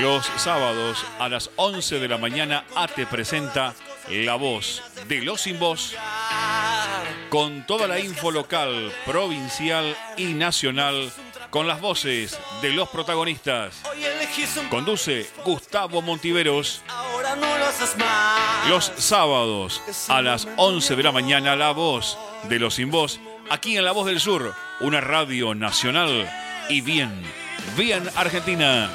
Los sábados a las 11 de la mañana ATE presenta La Voz de los Sin Voz con toda la info local, provincial y nacional con las voces de los protagonistas. Conduce Gustavo Montiveros. Los sábados a las 11 de la mañana La Voz de los Sin Voz aquí en La Voz del Sur, una radio nacional y bien, bien argentina.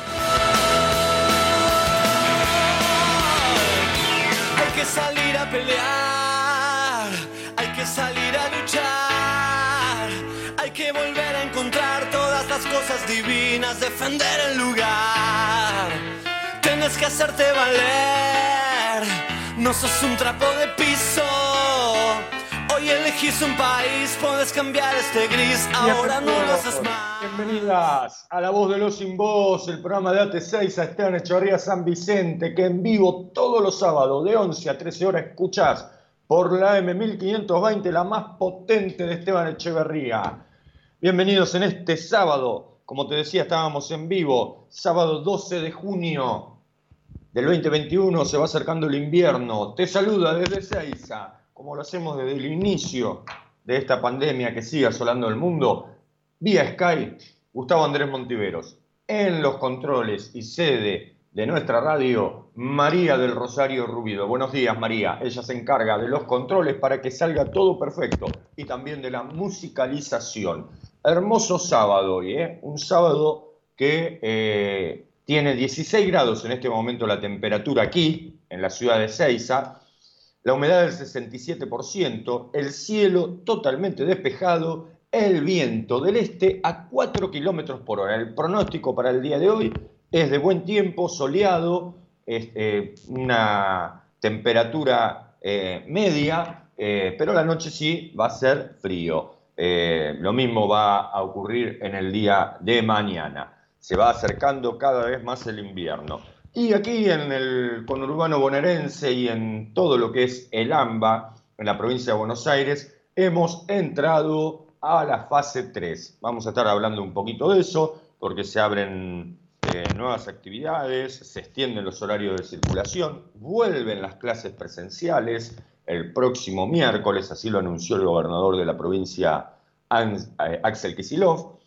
Hay que salir a pelear, hay que salir a luchar, hay que volver a encontrar todas las cosas divinas, defender el lugar. Tienes que hacerte valer, no sos un trapo de piso. Elegís un país, puedes cambiar este gris, ahora no lo haces más. Bienvenidas a La Voz de los Sin Voz, el programa de AT6 a Esteban Echeverría San Vicente, que en vivo todos los sábados de 11 a 13 horas escuchás por la M1520, la más potente de Esteban Echeverría. Bienvenidos en este sábado, como te decía, estábamos en vivo, sábado 12 de junio del 2021, se va acercando el invierno. Te saluda desde Seiza como lo hacemos desde el inicio de esta pandemia que sigue asolando el mundo, vía Sky, Gustavo Andrés Montiveros. En los controles y sede de nuestra radio, María del Rosario Rubido. Buenos días, María. Ella se encarga de los controles para que salga todo perfecto y también de la musicalización. Hermoso sábado hoy, ¿eh? Un sábado que eh, tiene 16 grados en este momento la temperatura aquí, en la ciudad de Ceiza la humedad del 67%, el cielo totalmente despejado, el viento del este a 4 kilómetros por hora. El pronóstico para el día de hoy es de buen tiempo, soleado, eh, una temperatura eh, media, eh, pero la noche sí va a ser frío. lo mismo va a ocurrir en el día de mañana. Se va acercando cada vez más el invierno. Y aquí en el conurbano bonaerense y en todo lo que es el AMBA, en la provincia de Buenos Aires, hemos entrado a la fase 3. Vamos a estar hablando un poquito de eso, porque se abren eh, nuevas actividades, se extienden los horarios de circulación, vuelven las clases presenciales el próximo miércoles, así lo anunció el gobernador de la provincia, eh, Axel Kisilov,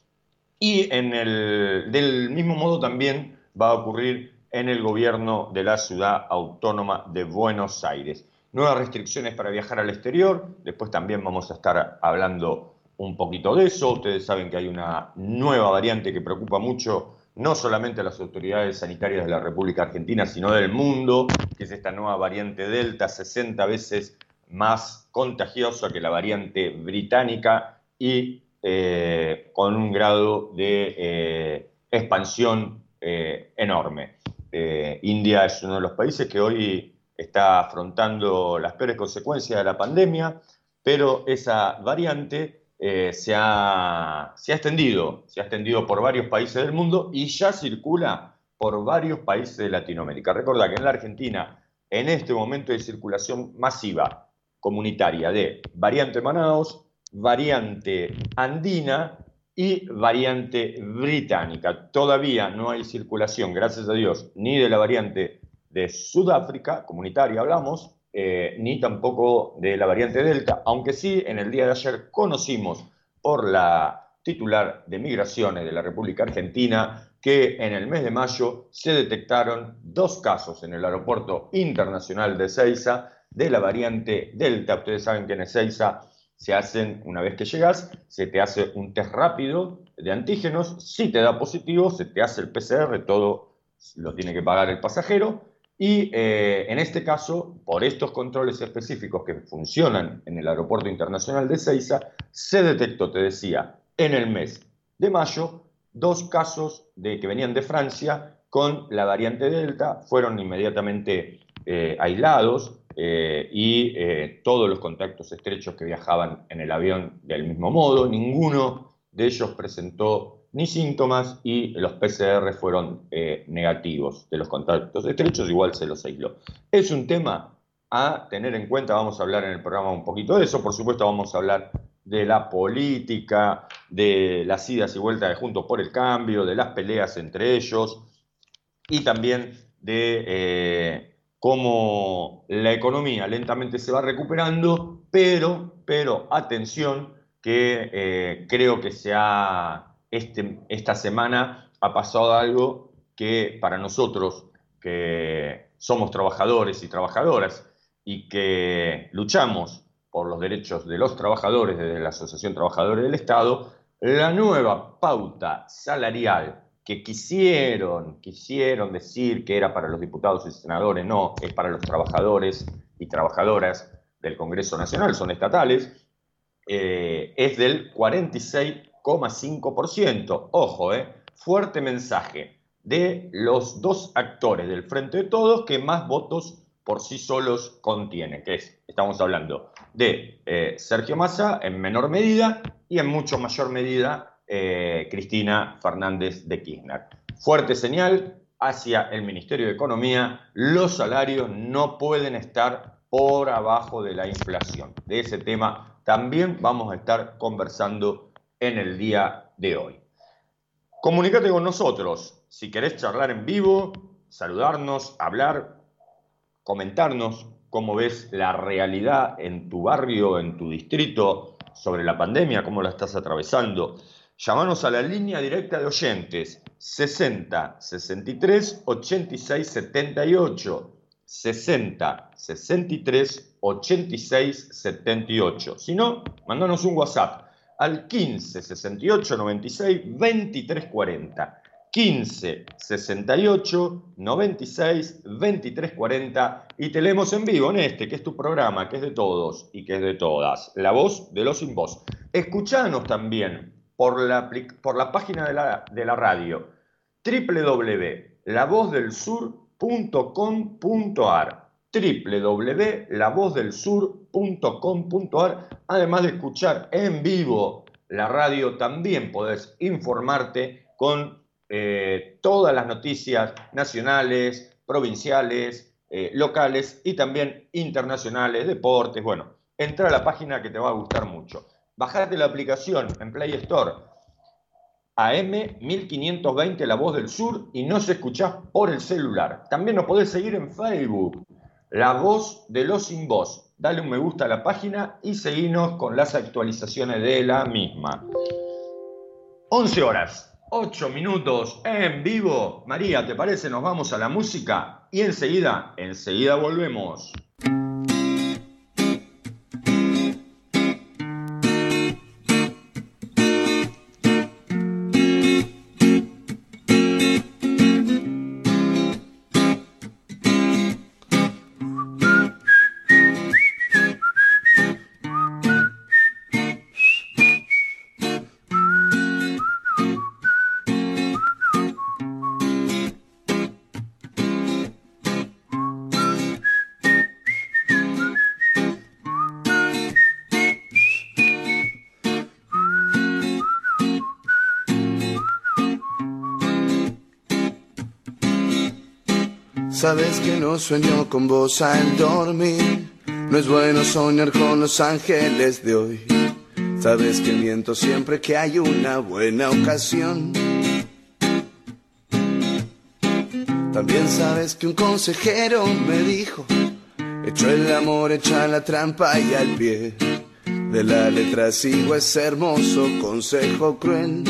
y en el, del mismo modo también va a ocurrir en el gobierno de la ciudad autónoma de Buenos Aires. Nuevas restricciones para viajar al exterior, después también vamos a estar hablando un poquito de eso. Ustedes saben que hay una nueva variante que preocupa mucho no solamente a las autoridades sanitarias de la República Argentina, sino del mundo, que es esta nueva variante Delta, 60 veces más contagiosa que la variante británica y eh, con un grado de eh, expansión eh, enorme. Eh, India es uno de los países que hoy está afrontando las peores consecuencias de la pandemia, pero esa variante eh, se, ha, se, ha, extendido, se ha extendido por varios países del mundo y ya circula por varios países de Latinoamérica. Recuerda que en la Argentina, en este momento de circulación masiva comunitaria de variante Manaus, variante andina y variante británica. Todavía no hay circulación, gracias a Dios, ni de la variante de Sudáfrica, comunitaria hablamos, eh, ni tampoco de la variante Delta, aunque sí en el día de ayer conocimos por la titular de Migraciones de la República Argentina que en el mes de mayo se detectaron dos casos en el aeropuerto internacional de Ezeiza de la variante Delta. Ustedes saben que en Ezeiza se hacen, una vez que llegas, se te hace un test rápido de antígenos, si te da positivo, se te hace el PCR, todo lo tiene que pagar el pasajero, y eh, en este caso, por estos controles específicos que funcionan en el Aeropuerto Internacional de Ceiza, se detectó, te decía, en el mes de mayo, dos casos de, que venían de Francia con la variante Delta, fueron inmediatamente eh, aislados, eh, y eh, todos los contactos estrechos que viajaban en el avión del mismo modo, ninguno de ellos presentó ni síntomas y los PCR fueron negativos de los contactos estrechos, igual se los aisló. Es un tema a tener en cuenta, vamos a hablar en el programa un poquito de eso, por supuesto vamos a hablar de la política, de las idas y vueltas de Juntos por el Cambio, de las peleas entre ellos, y también de cómo la economía lentamente se va recuperando, pero, pero atención, que eh, creo que se ha, este, esta semana ha pasado algo que para nosotros, que somos trabajadores y trabajadoras y que luchamos por los derechos de los trabajadores desde la Asociación Trabajadores del Estado, la nueva pauta salarial que quisieron, quisieron decir que era para los diputados y senadores, no, es para los trabajadores y trabajadoras del Congreso Nacional, son estatales, eh, es del 46,5%. Ojo, eh, fuerte mensaje de los dos actores del Frente de Todos que más votos por sí solos contienen, que es, estamos hablando de eh, Sergio Massa en menor medida y en mucho mayor medida eh, Cristina Fernández de Kirchner. Fuerte señal hacia el Ministerio de Economía, los salarios no pueden estar por abajo de la inflación. De ese tema también vamos a estar conversando en el día de hoy. Comunícate con nosotros. Si querés charlar en vivo, saludarnos, hablar, comentarnos cómo ves la realidad en tu barrio, en tu distrito, sobre la pandemia, cómo la estás atravesando. Llámanos a la línea directa de oyentes 60 63 86 78. 60 63 86 78. Si no, mandanos un WhatsApp al 15 68 96 23 40. 15 68 96 23 40 y te leemos en vivo en este, que es tu programa, que es de todos y que es de todas. La voz de los sin voz. Escuchanos también por la, por la página de la, de la radio www.lavozdelsur.com.ar www.lavozdelsur.com.ar Además de escuchar en vivo la radio, también podés informarte con eh, todas las noticias nacionales, provinciales, eh, locales y también internacionales, deportes. Bueno, entra a la página que te va a gustar mucho. Bajate la aplicación en Play Store AM1520 La Voz del Sur y nos escuchás por el celular. También nos podés seguir en Facebook, La Voz de los Sin Voz. Dale un me gusta a la página y seguinos con las actualizaciones de la misma. 11 horas, 8 minutos en vivo. María, ¿te parece? Nos vamos a la música y enseguida, enseguida volvemos. Sabes que no sueño con vos al dormir. No es bueno soñar con los ángeles de hoy. Sabes que miento siempre que hay una buena ocasión. También sabes que un consejero me dijo, hecho el amor, echa la trampa y al pie de la letra sigo ese hermoso consejo cruel.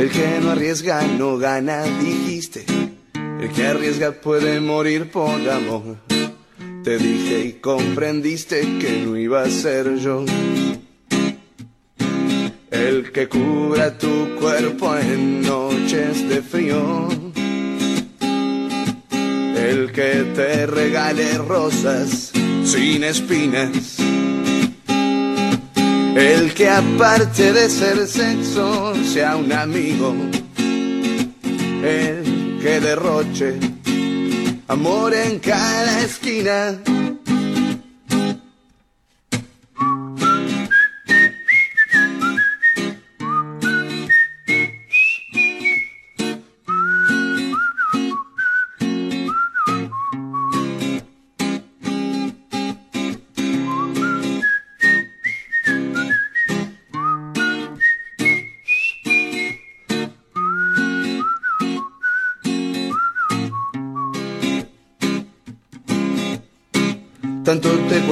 El que no arriesga no gana, dijiste. El que arriesga puede morir por amor. Te dije y comprendiste que no iba a ser yo. El que cubra tu cuerpo en noches de frío. El que te regale rosas sin espinas el que aparte de ser sexo sea un amigo. El que derroche amor en cada esquina.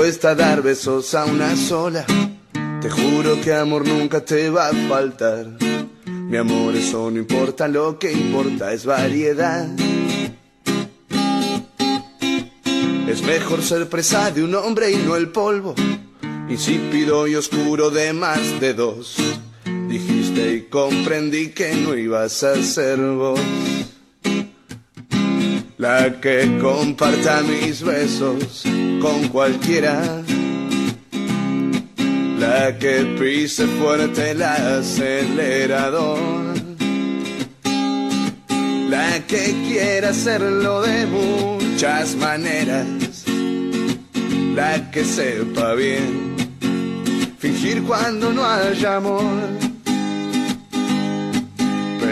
Cuesta dar besos a una sola. Te juro que amor nunca te va a faltar. Mi amor, eso no importa, lo que importa es variedad. Es mejor ser presa de un hombre y no el polvo, insípido y oscuro de más de dos. Dijiste y comprendí que no ibas a ser vos. La que comparta mis besos con cualquiera. La que pise fuerte el acelerador. La que quiera hacerlo de muchas maneras. La que sepa bien fingir cuando no haya amor.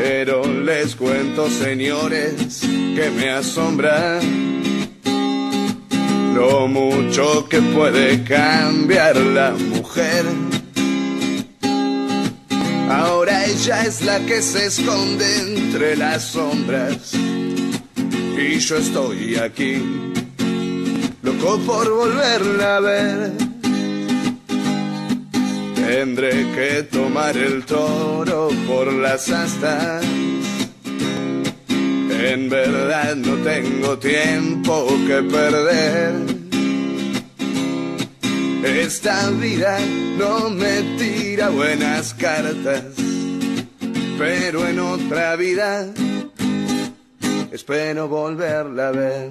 Pero les cuento, señores, que me asombra lo mucho que puede cambiar la mujer. Ahora ella es la que se esconde entre las sombras y yo estoy aquí, loco por volverla a ver. Tendré que tomar el toro por las astas. En verdad no tengo tiempo que perder. Esta vida no me tira buenas cartas, pero en otra vida espero volverla a ver.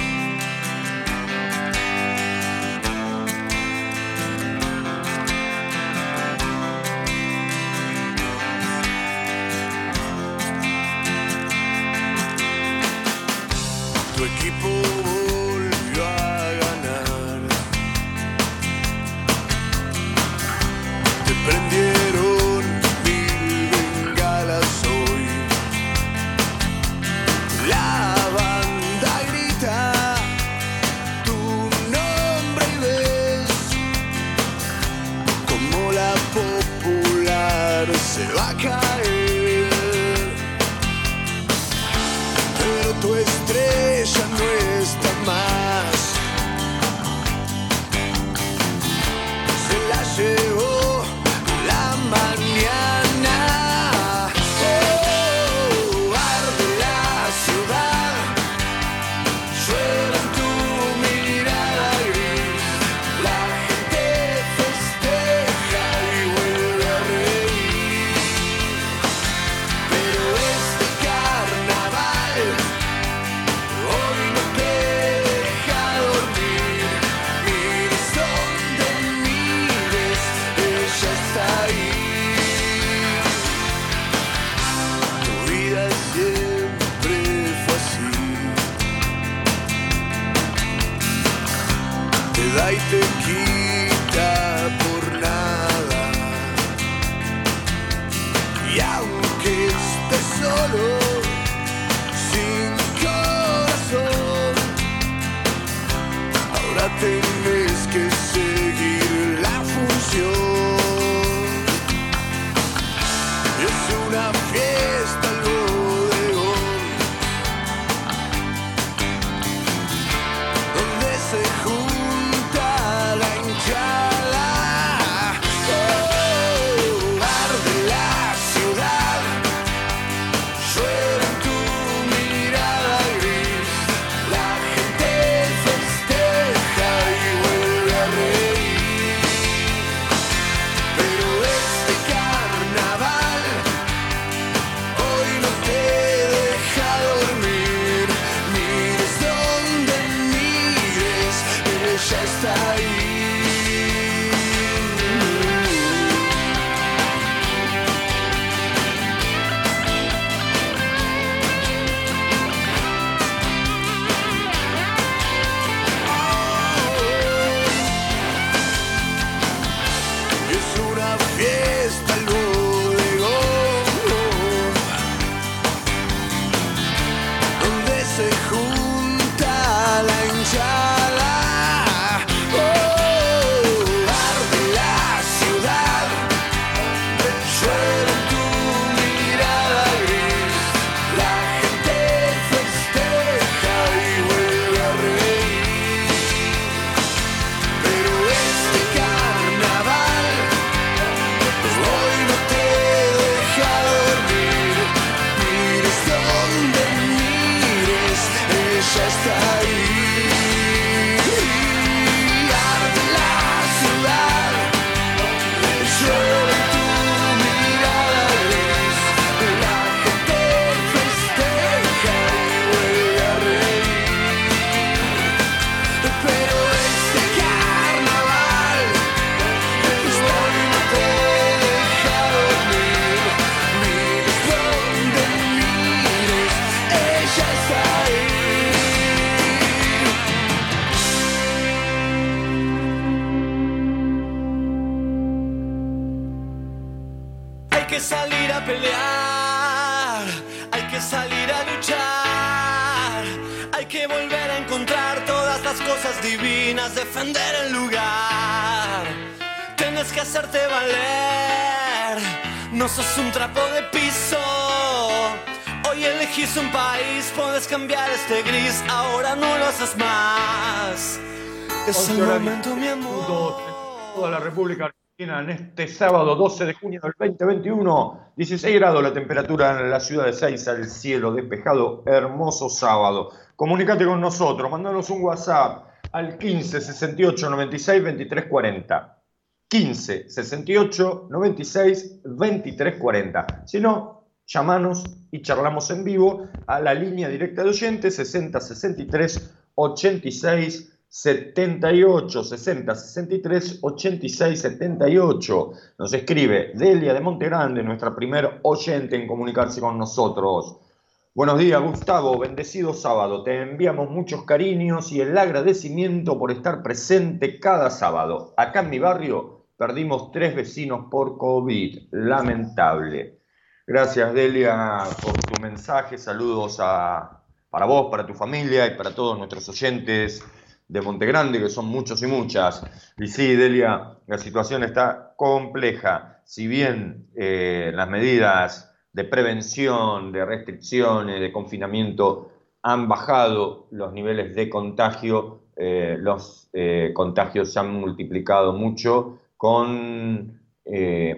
Sábado 12 de junio del 2021. 16 grados la temperatura en la ciudad de Seiza, el cielo despejado, hermoso sábado. Comunicate con nosotros, mandanos un WhatsApp al 15 68 96 23 40. 15 68 96 23 40. Si no, llamanos y charlamos en vivo a la línea directa de oyentes 60 63 86 78 60 63 86 78. Nos escribe Delia de Montegrande, nuestra primer oyente en comunicarse con nosotros. Buenos días, Gustavo. Bendecido sábado. Te enviamos muchos cariños y el agradecimiento por estar presente cada sábado. Acá en mi barrio perdimos tres vecinos por COVID. Lamentable. Gracias, Delia, por tu mensaje. Saludos a, para vos, para tu familia y para todos nuestros oyentes de Montegrande, que son muchos y muchas. Y sí, Delia, la situación está compleja. Si bien eh, las medidas de prevención, de restricciones, de confinamiento han bajado los niveles de contagio, eh, los eh, contagios se han multiplicado mucho con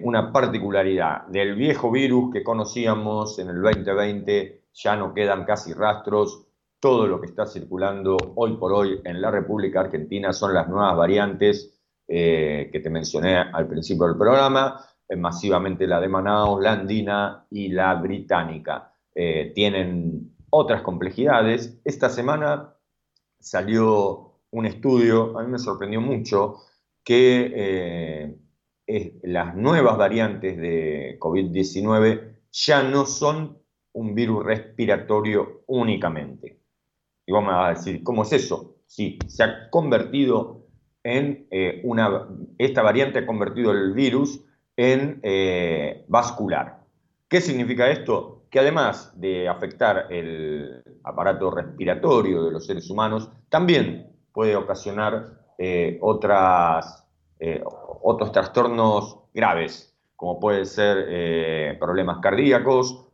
una particularidad del viejo virus que conocíamos en el 2020, ya no quedan casi rastros, todo lo que está circulando hoy por hoy en la República Argentina son las nuevas variantes eh, que te mencioné al principio del programa, eh, masivamente la de Manaus, la andina y la británica. Eh, tienen otras complejidades. Esta semana salió un estudio, a mí me sorprendió mucho, que las nuevas variantes de COVID-19 ya no son un virus respiratorio únicamente. Y vos me vas a decir, ¿cómo es eso? Sí, se ha convertido en eh, una, esta variante ha convertido el virus en eh, vascular. ¿Qué significa esto? Que además de afectar el aparato respiratorio de los seres humanos, también puede ocasionar eh, otras, otros trastornos graves, como pueden ser problemas cardíacos,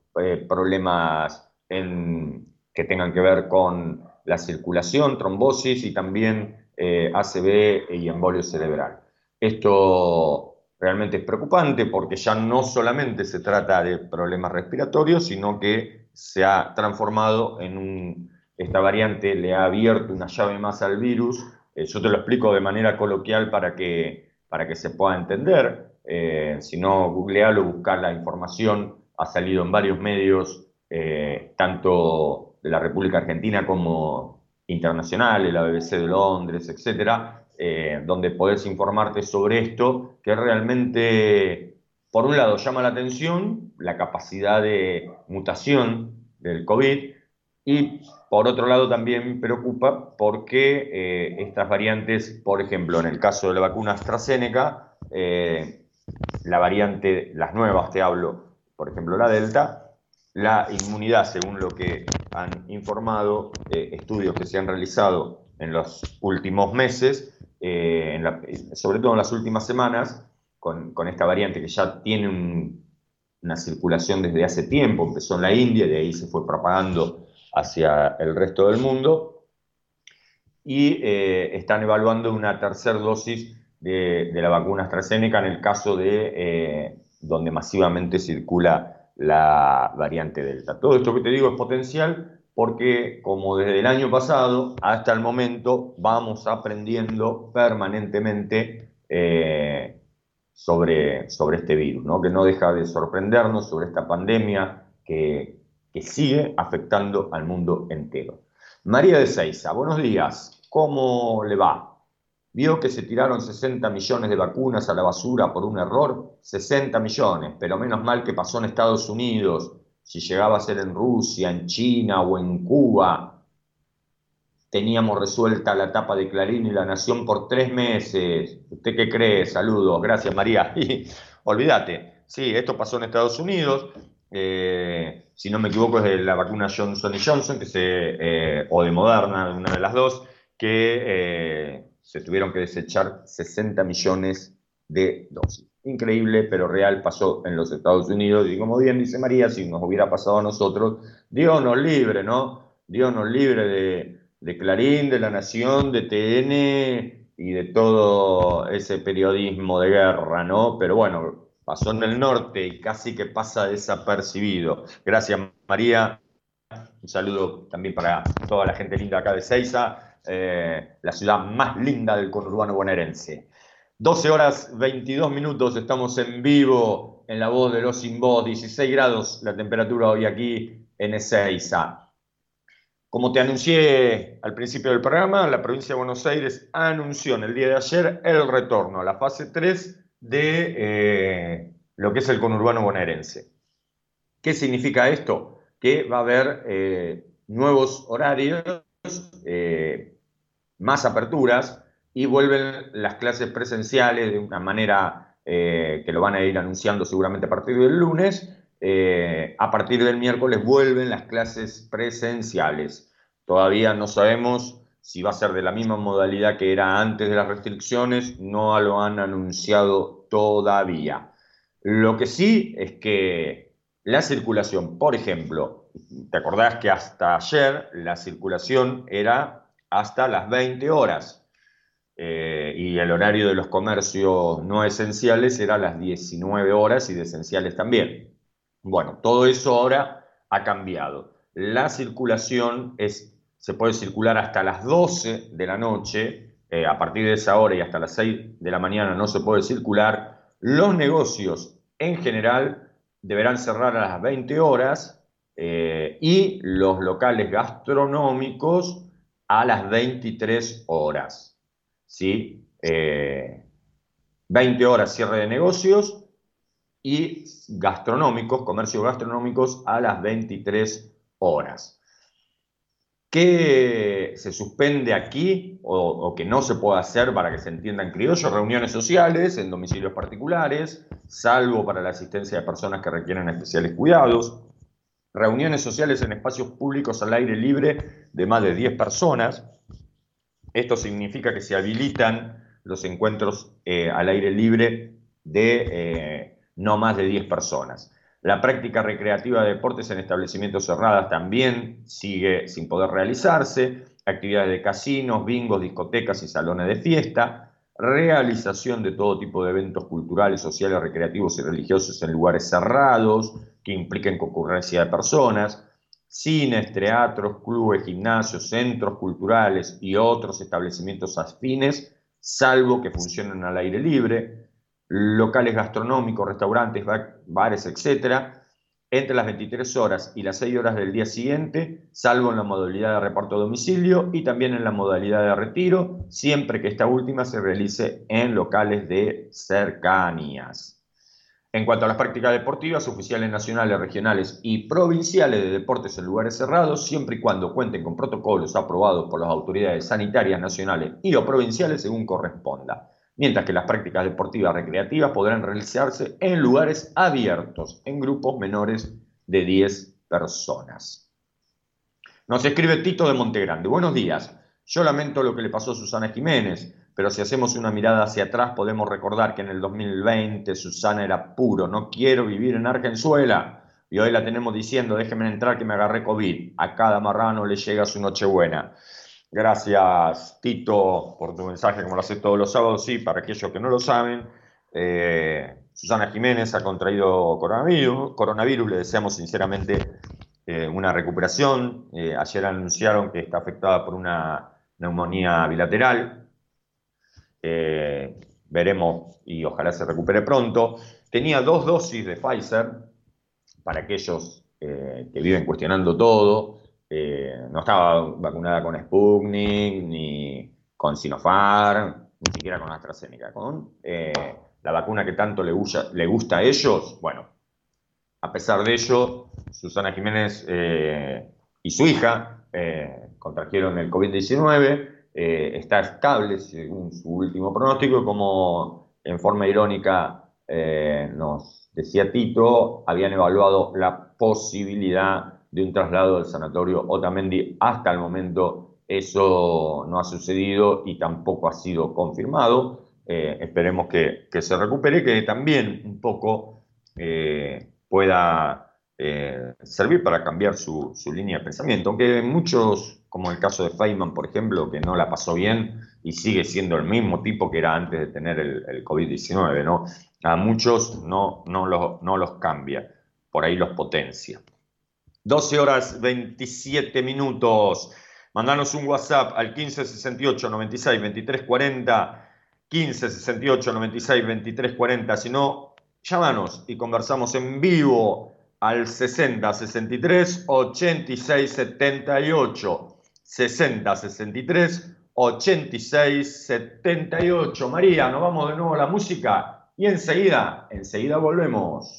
problemas en que tengan que ver con la circulación, trombosis y también eh, ACV y embolio cerebral. Esto realmente es preocupante porque ya no solamente se trata de problemas respiratorios, sino que se ha transformado en un, esta variante le ha abierto una llave más al virus. Eh, yo te lo explico de manera coloquial para que, para que se pueda entender. Eh, si no, googlealo, buscar la información. Ha salido en varios medios, tanto de la República Argentina como internacionales, la BBC de Londres, etcétera, eh, donde podés informarte sobre esto, que realmente, por un lado, llama la atención la capacidad de mutación del COVID y por otro lado también preocupa porque eh, estas variantes, por ejemplo, en el caso de la vacuna AstraZeneca, eh, la variante, las nuevas te hablo, por ejemplo la Delta, la inmunidad, según lo que han informado estudios que se han realizado en los últimos meses, eh, sobre todo en las últimas semanas, con, esta variante que ya tiene una circulación desde hace tiempo, empezó en la India, de ahí se fue propagando hacia el resto del mundo, y eh, están evaluando una tercera dosis de, la vacuna AstraZeneca en el caso de eh, donde masivamente circula la variante Delta. Todo esto que te digo es potencial porque como desde el año pasado hasta el momento vamos aprendiendo permanentemente eh, sobre, sobre este virus, ¿no? que no deja de sorprendernos sobre esta pandemia que, que sigue afectando al mundo entero. María de Seiza, buenos días, ¿cómo le va? Vio que se tiraron 60 millones de vacunas a la basura por un error, 60 millones, pero menos mal que pasó en Estados Unidos, si llegaba a ser en Rusia, en China o en Cuba, teníamos resuelta la etapa de Clarín y La Nación por tres meses. ¿Usted qué cree? Saludos, gracias María. Olvídate, sí, esto pasó en Estados Unidos, eh, si no me equivoco es de la vacuna Johnson Johnson, que se, eh, o de Moderna, una de las dos, que eh, se tuvieron que desechar 60 millones de dosis increíble, pero real, pasó en los Estados Unidos. Y como bien dice María, si nos hubiera pasado a nosotros, Dios nos libre, ¿no? Dios nos libre de, de Clarín, de La Nación, de TN y de todo ese periodismo de guerra, ¿no? Pero bueno, pasó en el norte y casi que pasa desapercibido. Gracias, María. Un saludo también para toda la gente linda acá de Ceiza, eh, la ciudad más linda del conurbano bonaerense. 12 horas 22 minutos, estamos en vivo en la voz de los sin voz, 16 grados la temperatura hoy aquí en Ezeiza. Como te anuncié al principio del programa, la provincia de Buenos Aires anunció en el día de ayer el retorno a la fase 3 de eh, lo que es el conurbano bonaerense. ¿Qué significa esto? Que va a haber eh, nuevos horarios, eh, más aperturas, y vuelven las clases presenciales de una manera eh, que lo van a ir anunciando seguramente a partir del lunes. Eh, a partir del miércoles vuelven las clases presenciales. Todavía no sabemos si va a ser de la misma modalidad que era antes de las restricciones, no lo han anunciado todavía. Lo que sí es que la circulación, por ejemplo, te acordás que hasta ayer la circulación era hasta las 20 horas. Eh, y el horario de los comercios no esenciales era las 19 horas y de esenciales también. Bueno, todo eso ahora ha cambiado. La circulación es, se puede circular hasta las 12 de la noche, eh, a partir de esa hora y hasta las 6 de la mañana no se puede circular. Los negocios en general deberán cerrar a las 20 horas eh, y los locales gastronómicos a las 23 horas. ¿sí? 20 eh, horas cierre de negocios y gastronómicos, comercios gastronómicos a las 23 horas. ¿Qué se suspende aquí o, que no se puede hacer para que se entienda en criollo? Reuniones sociales en domicilios particulares, salvo para la asistencia de personas que requieren especiales cuidados. Reuniones sociales en espacios públicos al aire libre de más de 10 personas esto significa que se habilitan los encuentros eh, al aire libre de eh, no más de 10 personas. La práctica recreativa de deportes en establecimientos cerrados también sigue sin poder realizarse. Actividades de casinos, bingos, discotecas y salones de fiesta. Realización de todo tipo de eventos culturales, sociales, recreativos y religiosos en lugares cerrados que impliquen concurrencia de personas cines, teatros, clubes, gimnasios, centros culturales y otros establecimientos afines, salvo que funcionen al aire libre, locales gastronómicos, restaurantes, bares, etc. entre las 23 horas y las 6 horas del día siguiente, salvo en la modalidad de reparto a domicilio y también en la modalidad de retiro, siempre que esta última se realice en locales de cercanías. En cuanto a las prácticas deportivas, oficiales nacionales, regionales y provinciales de deportes en lugares cerrados, siempre y cuando cuenten con protocolos aprobados por las autoridades sanitarias nacionales y o provinciales según corresponda. Mientras que las prácticas deportivas recreativas podrán realizarse en lugares abiertos, en grupos menores de 10 personas. Nos escribe Tito de Montegrande. Buenos días. Yo lamento lo que le pasó a Susana Jiménez pero si hacemos una mirada hacia atrás podemos recordar que en el 2020 Susana era puro, no quiero vivir en Argenzuela. Y hoy la tenemos diciendo, déjeme entrar que me agarré COVID. A cada marrano le llega su Nochebuena. Gracias, Tito, por tu mensaje, como lo haces todos los sábados. Sí, para aquellos que no lo saben, eh, Susana Jiménez ha contraído coronavirus. coronavirus le deseamos sinceramente eh, una recuperación. Eh, ayer anunciaron que está afectada por una neumonía bilateral. Veremos y ojalá se recupere pronto. Tenía dos dosis de Pfizer, para aquellos que viven cuestionando todo. Eh, no estaba vacunada con Sputnik, ni con Sinopharm, ni siquiera con AstraZeneca. Con la vacuna que tanto le gusta, le gusta a ellos, bueno, a pesar de ello, Susana Jiménez y su hija contrajeron el COVID-19 eh, está estable según su último pronóstico, como en forma irónica eh, nos decía Tito, habían evaluado la posibilidad de un traslado del sanatorio Otamendi. Hasta el momento eso no ha sucedido y tampoco ha sido confirmado. Eh, esperemos que, se recupere, que también un poco pueda servir para cambiar su, su, línea de pensamiento, aunque muchos como el caso de Feynman, por ejemplo, que no la pasó bien y sigue siendo el mismo tipo que era antes de tener el, COVID-19, ¿no? A muchos no, no, los, no los cambia, por ahí los potencia. 12 horas 27 minutos. Mandanos un WhatsApp al 1568 96 23 40. 1568 96 23 40. Si no, llámanos y conversamos en vivo al 60 63 86 78. 60 63 86 78. María, nos vamos de nuevo a la música y enseguida, enseguida volvemos.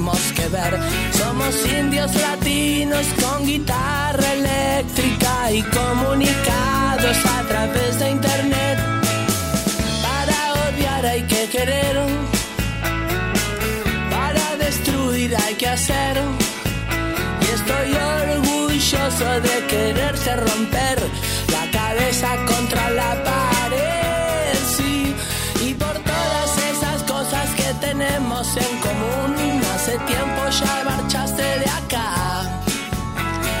tendremos que ver. Somos indios latinos con guitarra eléctrica y comunicados a través de internet. Para odiar hay que querer, para destruir hay que hacer. Y estoy orgulloso de quererse romper la cabeza contra la pared, tiempo ya marchaste de acá.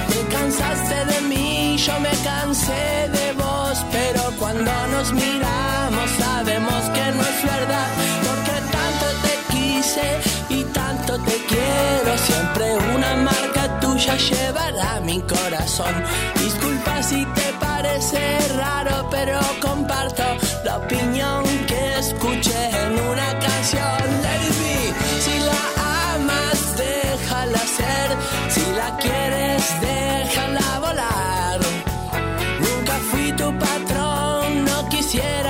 Te cansaste de mí, yo me cansé de vos, pero cuando nos miramos sabemos que no es verdad, porque tanto te quise y tanto te quiero, siempre una marca tuya llevará mi corazón. Disculpa si te parece raro, pero comparto la opinión que escuché en una quisiera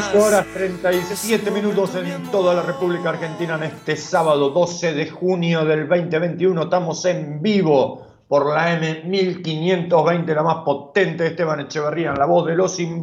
14 horas 37 minutos en toda la República Argentina en este sábado 12 de junio del 2021. Estamos en vivo por la M1520, la más potente de Esteban Echeverría, en la voz de los sin.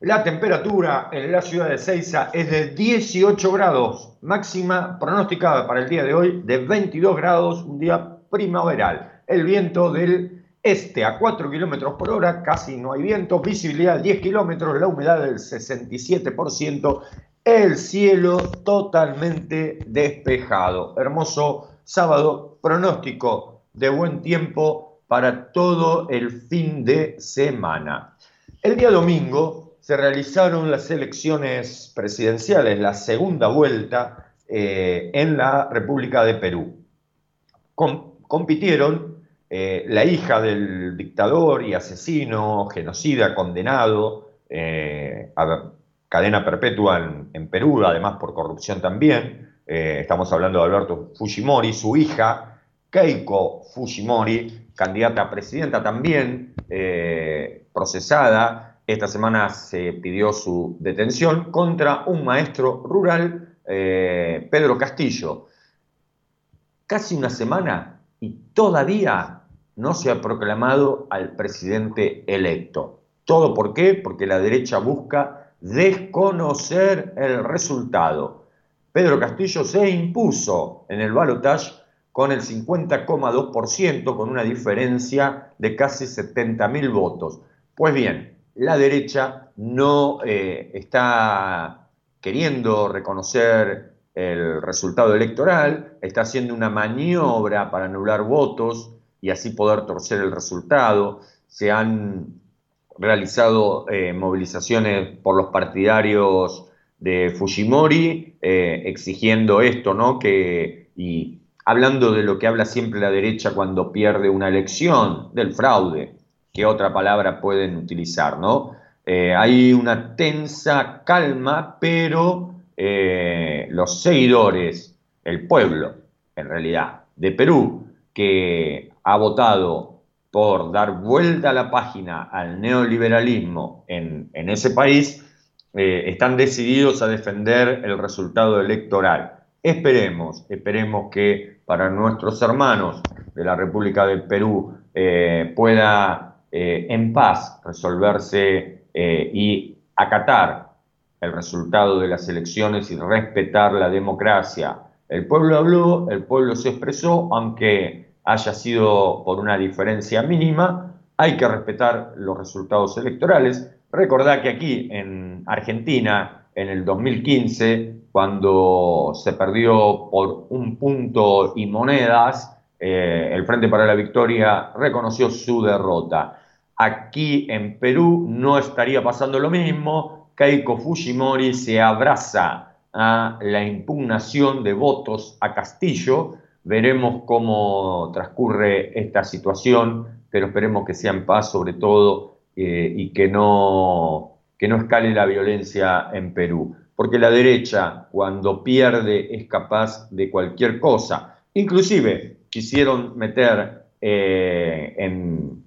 La temperatura en la ciudad de Ceiza es de 18 grados, máxima pronosticada para el día de hoy de 22 grados, un día primaveral. El viento del este a 4 kilómetros por hora, casi no hay viento, visibilidad 10 kilómetros, la humedad del 67%, el cielo totalmente despejado. Hermoso sábado, pronóstico de buen tiempo para todo el fin de semana. El día domingo se realizaron las elecciones presidenciales, la segunda vuelta eh, en la República de Perú. compitieron eh, la hija del dictador y asesino, genocida, condenado eh, a cadena perpetua en, Perú, además por corrupción también. Eh, estamos hablando de Alberto Fujimori, su hija, Keiko Fujimori, candidata a presidenta también, procesada. Esta semana se pidió su detención contra un maestro rural, Pedro Castillo. Casi una semana y todavía no se ha proclamado al presidente electo. ¿Todo por qué? Porque la derecha busca desconocer el resultado. Pedro Castillo se impuso en el balotaje con el 50,2%, con una diferencia de casi 70.000 votos. Pues bien, la derecha no eh, está queriendo reconocer el resultado electoral, está haciendo una maniobra para anular votos, y así poder torcer el resultado. Se han realizado eh, movilizaciones por los partidarios de Fujimori eh, exigiendo esto, ¿no? Que, y hablando de lo que habla siempre la derecha cuando pierde una elección, del fraude, que otra palabra pueden utilizar, ¿no? Eh, hay una tensa calma, pero los seguidores, el pueblo, en realidad, de Perú, que ha votado por dar vuelta a la página al neoliberalismo en, ese país, eh, están decididos a defender el resultado electoral. Esperemos, esperemos que para nuestros hermanos de la República del Perú eh, pueda eh, en paz resolverse y acatar el resultado de las elecciones y respetar la democracia. El pueblo habló, el pueblo se expresó, aunque haya sido por una diferencia mínima, hay que respetar los resultados electorales. Recordad que aquí en Argentina, en el 2015, cuando se perdió por un punto y monedas, eh, el Frente para la Victoria reconoció su derrota. Aquí en Perú no estaría pasando lo mismo. Keiko Fujimori se abraza a la impugnación de votos a Castillo, Veremos cómo transcurre esta situación, pero esperemos que sea en paz sobre todo eh, y que no, que no escale la violencia en Perú. Porque la derecha, cuando pierde, es capaz de cualquier cosa. Inclusive quisieron meter eh, en,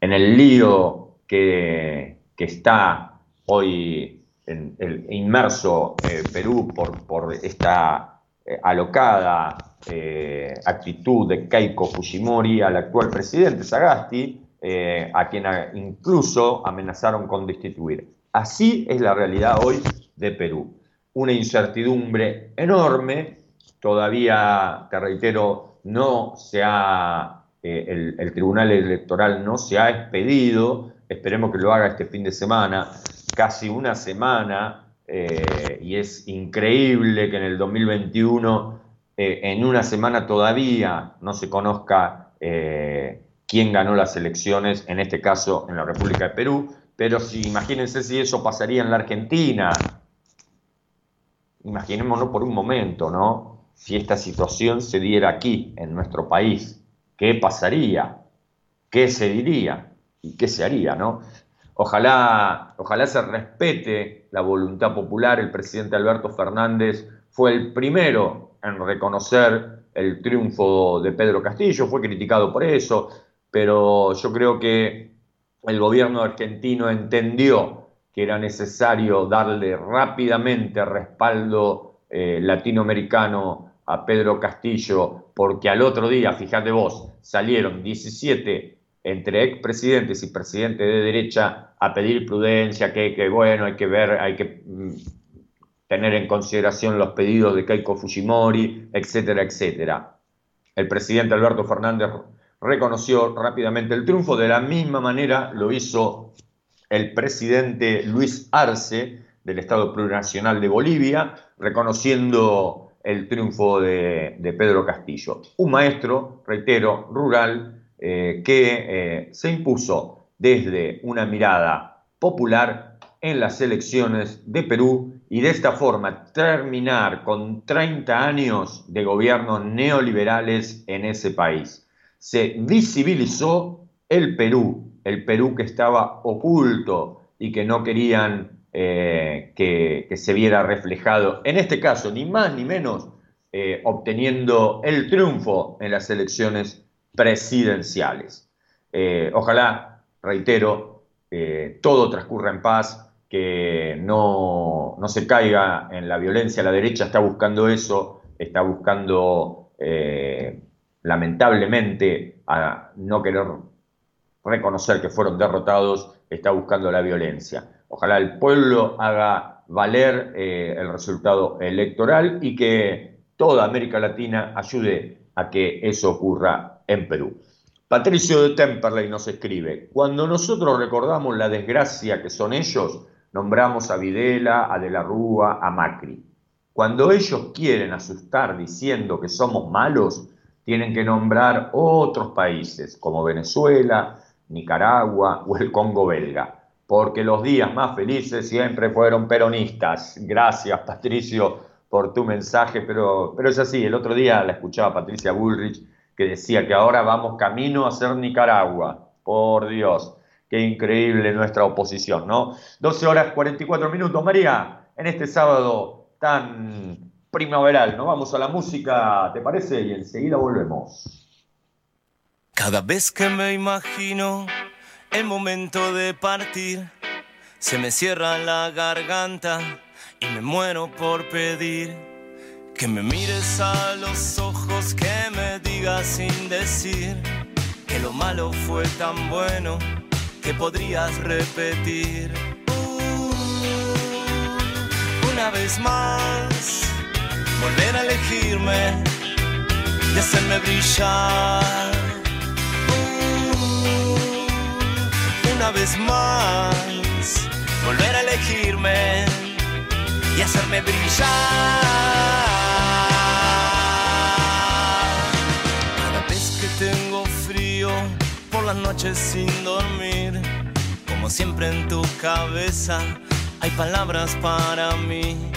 el lío que, está hoy en, inmerso eh, Perú por, por esta eh, alocada eh, actitud de Keiko Fujimori al actual presidente Sagasti, eh, a quien incluso amenazaron con destituir. Así es la realidad hoy de Perú. Una incertidumbre enorme, todavía, te reitero, no se ha, el, el Tribunal Electoral no se ha expedido, esperemos que lo haga este fin de semana, casi una semana eh, y es increíble que en el 2021, eh, en una semana todavía, no se conozca eh, quién ganó las elecciones, en este caso en la República de Perú, pero si imagínense si eso pasaría en la Argentina, imaginémonos por un momento, ¿no? si esta situación se diera aquí, en nuestro país? ¿Qué pasaría? ¿Qué se diría? ¿Y qué se haría? ¿no? Ojalá, ojalá se respete la voluntad popular. El presidente Alberto Fernández fue el primero en reconocer el triunfo de Pedro Castillo, fue criticado por eso, pero yo creo que el gobierno argentino entendió que era necesario darle rápidamente respaldo eh, latinoamericano a Pedro Castillo, porque al otro día, fíjate vos, salieron 17 entre expresidentes y presidentes de derecha a pedir prudencia, que, que bueno, hay que ver, hay que mm, tener en consideración los pedidos de Keiko Fujimori, etcétera, etcétera. El presidente Alberto Fernández reconoció rápidamente el triunfo, de la misma manera lo hizo el presidente Luis Arce del Estado Plurinacional de Bolivia, reconociendo el triunfo de, Pedro Castillo. Un maestro, reitero, rural, eh, que eh, se impuso desde una mirada popular en las elecciones de Perú y de esta forma terminar con 30 años de gobiernos neoliberales en ese país. Se visibilizó el Perú, el Perú que estaba oculto y que no querían eh, que, se viera reflejado, en este caso, ni más ni menos, eh, obteniendo el triunfo en las elecciones presidenciales. Eh, ojalá, reitero, todo transcurra en paz, que no, se caiga en la violencia. La derecha está buscando eso, está buscando, lamentablemente, a no querer reconocer que fueron derrotados, está buscando la violencia. Ojalá el pueblo haga valer eh, el resultado electoral y que toda América Latina ayude a que eso ocurra en Perú. Patricio de Temperley nos escribe, cuando nosotros recordamos la desgracia que son ellos, nombramos a Videla, a De la Rúa, a Macri. Cuando ellos quieren asustar diciendo que somos malos, tienen que nombrar otros países como Venezuela, Nicaragua o el Congo belga porque los días más felices siempre fueron peronistas. Gracias, Patricio, por tu mensaje, pero, pero es así. El otro día la escuchaba Patricia Bullrich que decía que ahora vamos camino a ser Nicaragua. Por Dios, qué increíble nuestra oposición, ¿no? 12 horas 44 minutos, María, en este sábado tan primaveral, ¿no? Vamos a la música, ¿te parece? Y enseguida volvemos. Cada vez que me imagino el momento de partir, se me cierra la garganta y me muero por pedir que me mires a los ojos, que me digas sin decir que lo malo fue tan bueno que podrías repetir. Uh, una vez más, volver a elegirme y hacerme brillar una vez más, volver a elegirme y hacerme brillar. Noches sin dormir, como siempre en tu cabeza hay palabras para mí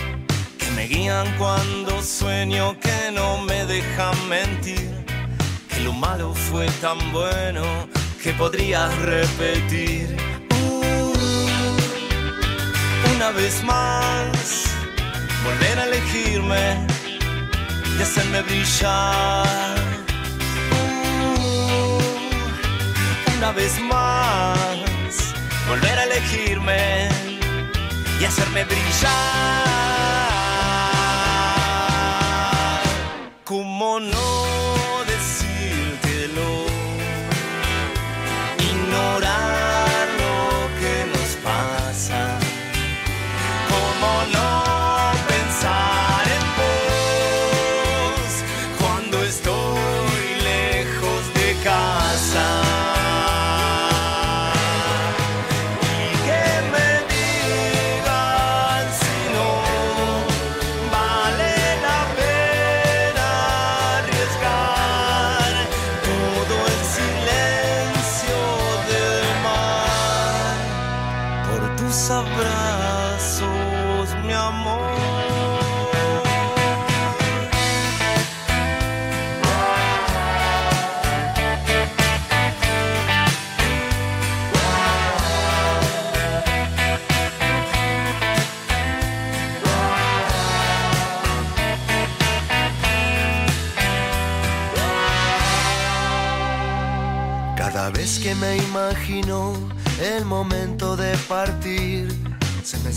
que me guían cuando sueño, que no me dejan mentir, que lo malo fue tan bueno que podrías repetir. Uh, una vez más, volver a elegirme y hacerme brillar. Una vez más, volver a elegirme y hacerme brillar. Como no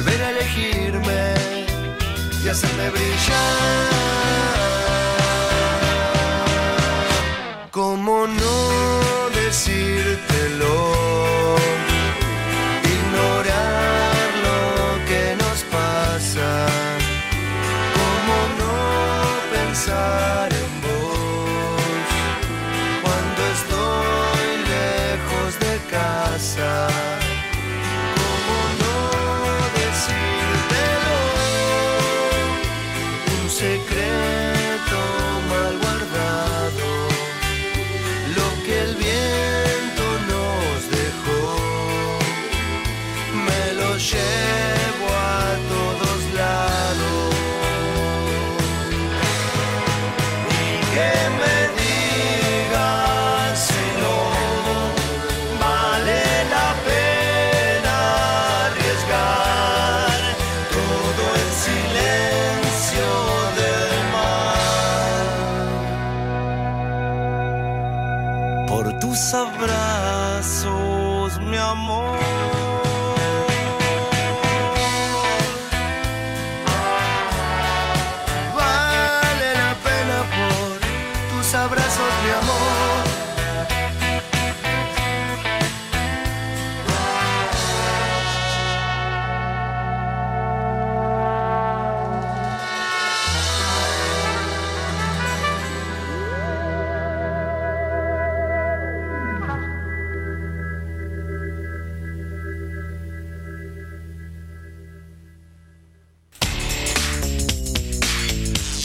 volver a elegirme y hacerme brillar. Como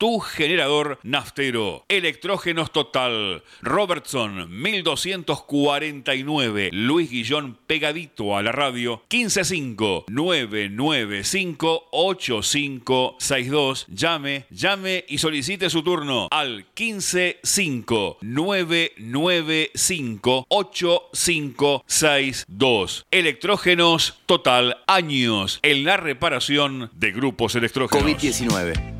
tu generador naftero. Electrógenos Total. Robertson 1249. Luis Guillón pegadito a la radio. 155 995 8562. Llame, llame y solicite su turno al 155 995 8562. Electrógenos Total años en la reparación de grupos electrógenos. COVID-19.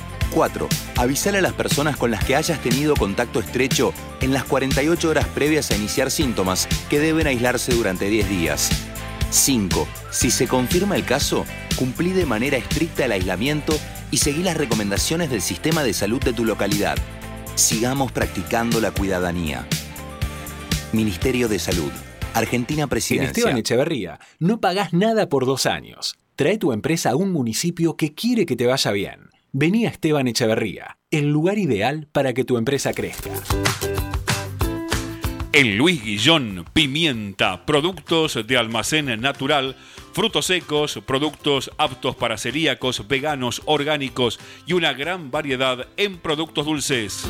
4. Avisar a las personas con las que hayas tenido contacto estrecho en las 48 horas previas a iniciar síntomas que deben aislarse durante 10 días. 5. Si se confirma el caso, cumplí de manera estricta el aislamiento y seguí las recomendaciones del sistema de salud de tu localidad. Sigamos practicando la cuidadanía. Ministerio de Salud. Argentina En Presidencia. Esteban Echeverría, no pagás nada por dos años. Trae tu empresa a un municipio que quiere que te vaya bien. Vení a Esteban Echeverría, el lugar ideal para que tu empresa crezca. En Luis Guillón, pimienta, productos de almacén natural, frutos secos, productos aptos para celíacos, veganos, orgánicos y una gran variedad en productos dulces.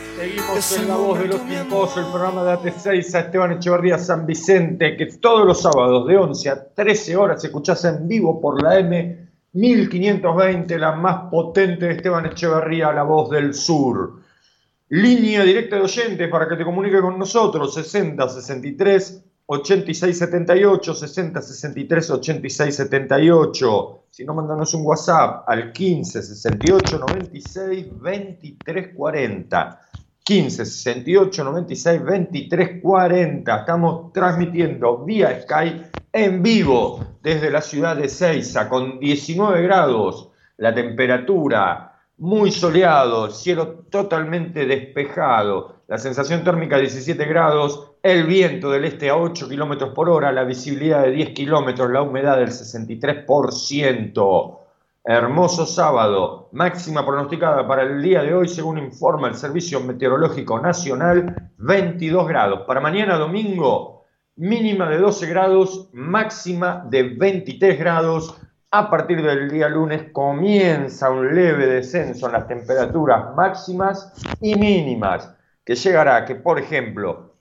Seguimos en La Voz de los Tiempos, el programa de AT6 a Esteban Echeverría San Vicente, que todos los sábados de 11 a 13 horas se escuchás en vivo por la M 1520, la más potente de Esteban Echeverría, La Voz del Sur. Línea directa de oyentes para que te comunique con nosotros, 60 63 8678 60 63 86 78. Si no, mandanos un WhatsApp al 15 68 96 23 40. 15 68 96 23 40. Estamos transmitiendo vía Skype en vivo desde la ciudad de Ceiza con 19 grados. La temperatura muy soleado, cielo totalmente despejado, la sensación térmica 17 grados, el viento del este a 8 kilómetros por hora, la visibilidad de 10 kilómetros, la humedad del 63%. Hermoso sábado, máxima pronosticada para el día de hoy, según informa el Servicio Meteorológico Nacional, 22 grados. Para mañana domingo, mínima de 12 grados, máxima de 23 grados. A partir del día lunes comienza un leve descenso en las temperaturas máximas y mínimas, que llegará a que, por ejemplo,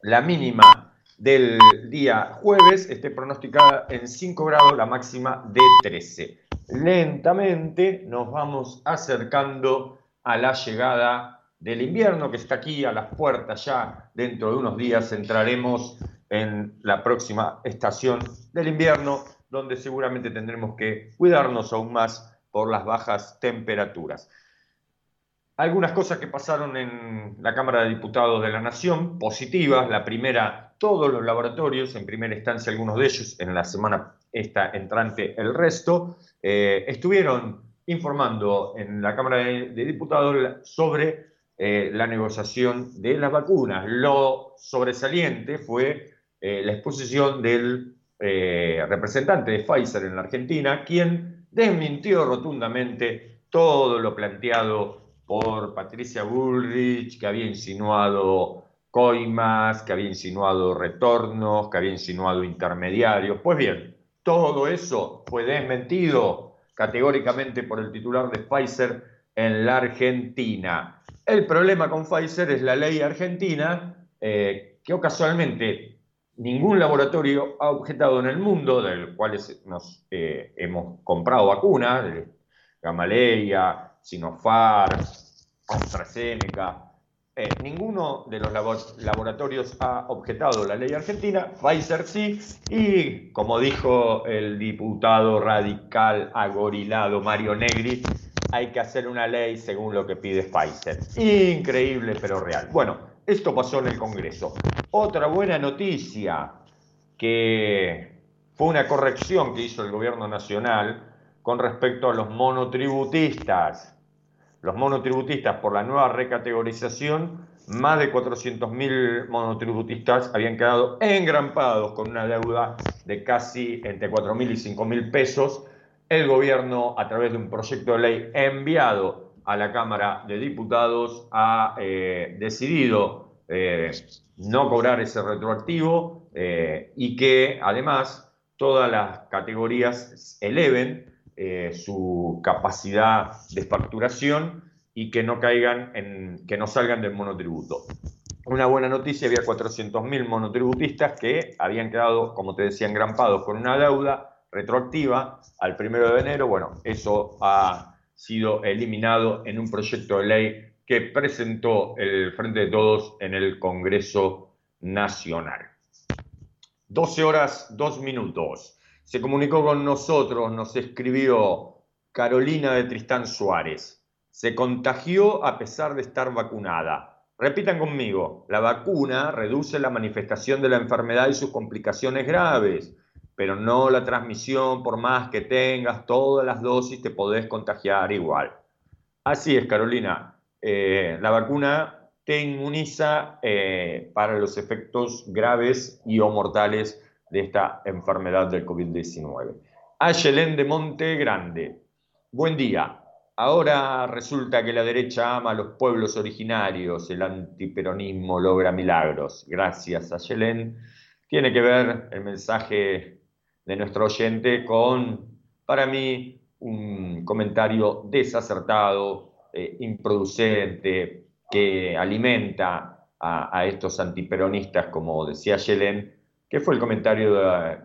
la mínima del día jueves esté pronosticada en 5 grados, la máxima de 13. Lentamente nos vamos acercando a la llegada del invierno que está aquí a las puertas ya. Dentro de unos días entraremos en la próxima estación del invierno, donde seguramente tendremos que cuidarnos aún más por las bajas temperaturas algunas cosas que pasaron en la Cámara de Diputados de la Nación, positivas. La primera, todos los laboratorios, en primera instancia algunos de ellos, en la semana esta entrante el resto, eh, estuvieron informando en la Cámara de, Diputados sobre eh, la negociación de las vacunas. Lo sobresaliente fue eh, la exposición del representante de Pfizer en la Argentina, quien desmintió rotundamente todo lo planteado por Patricia Bullrich, que había insinuado coimas, que había insinuado retornos, que había insinuado intermediarios. Pues bien, todo eso fue desmentido categóricamente por el titular de Pfizer en la Argentina. El problema con Pfizer es la ley argentina, eh, que ocasionalmente ningún laboratorio ha objetado en el mundo, del cual nos eh, hemos comprado vacunas, Gamaleya, Sinopharm, AstraZeneca. Eh, ninguno de los laboratorios ha objetado la ley argentina, Pfizer sí, y como dijo el diputado radical agorilado Mario Negri, hay que hacer una ley según lo que pide Pfizer. Increíble pero real. Bueno, esto pasó en el Congreso. Otra buena noticia, que fue una corrección que hizo el gobierno nacional con respecto a los monotributistas los monotributistas por la nueva recategorización, más de 400.000 monotributistas habían quedado engrampados con una deuda de casi entre 4.000 y 5.000 pesos. El gobierno, a través de un proyecto de ley enviado a la Cámara de Diputados, ha eh, decidido eh, no cobrar ese retroactivo eh, y que además todas las categorías eleven eh, su capacidad de facturación y que no caigan en, que no salgan del monotributo. Una buena noticia, había 400.000 monotributistas que habían quedado, como te decía, engrampados con una deuda retroactiva al primero de enero. Bueno, eso ha sido eliminado en un proyecto de ley que presentó el Frente de Todos en el Congreso Nacional. 12 horas, 2 minutos se comunicó con nosotros, nos escribió Carolina de Tristán Suárez. Se contagió a pesar de estar vacunada. Repitan conmigo, la vacuna reduce la manifestación de la enfermedad y sus complicaciones graves, pero no la transmisión, por más que tengas todas las dosis, te podés contagiar igual. Así es, Carolina. Eh, la vacuna te inmuniza eh, para los efectos graves y o mortales de esta enfermedad del COVID-19. Ayelén de Monte Grande. Buen día. Ahora resulta que la derecha ama a los pueblos originarios, el antiperonismo logra milagros. Gracias, Ayelén. Tiene que ver el mensaje de nuestro oyente con, para mí, un comentario desacertado, eh, improducente, que alimenta a, a, estos antiperonistas, como decía Ayelén, que fue el comentario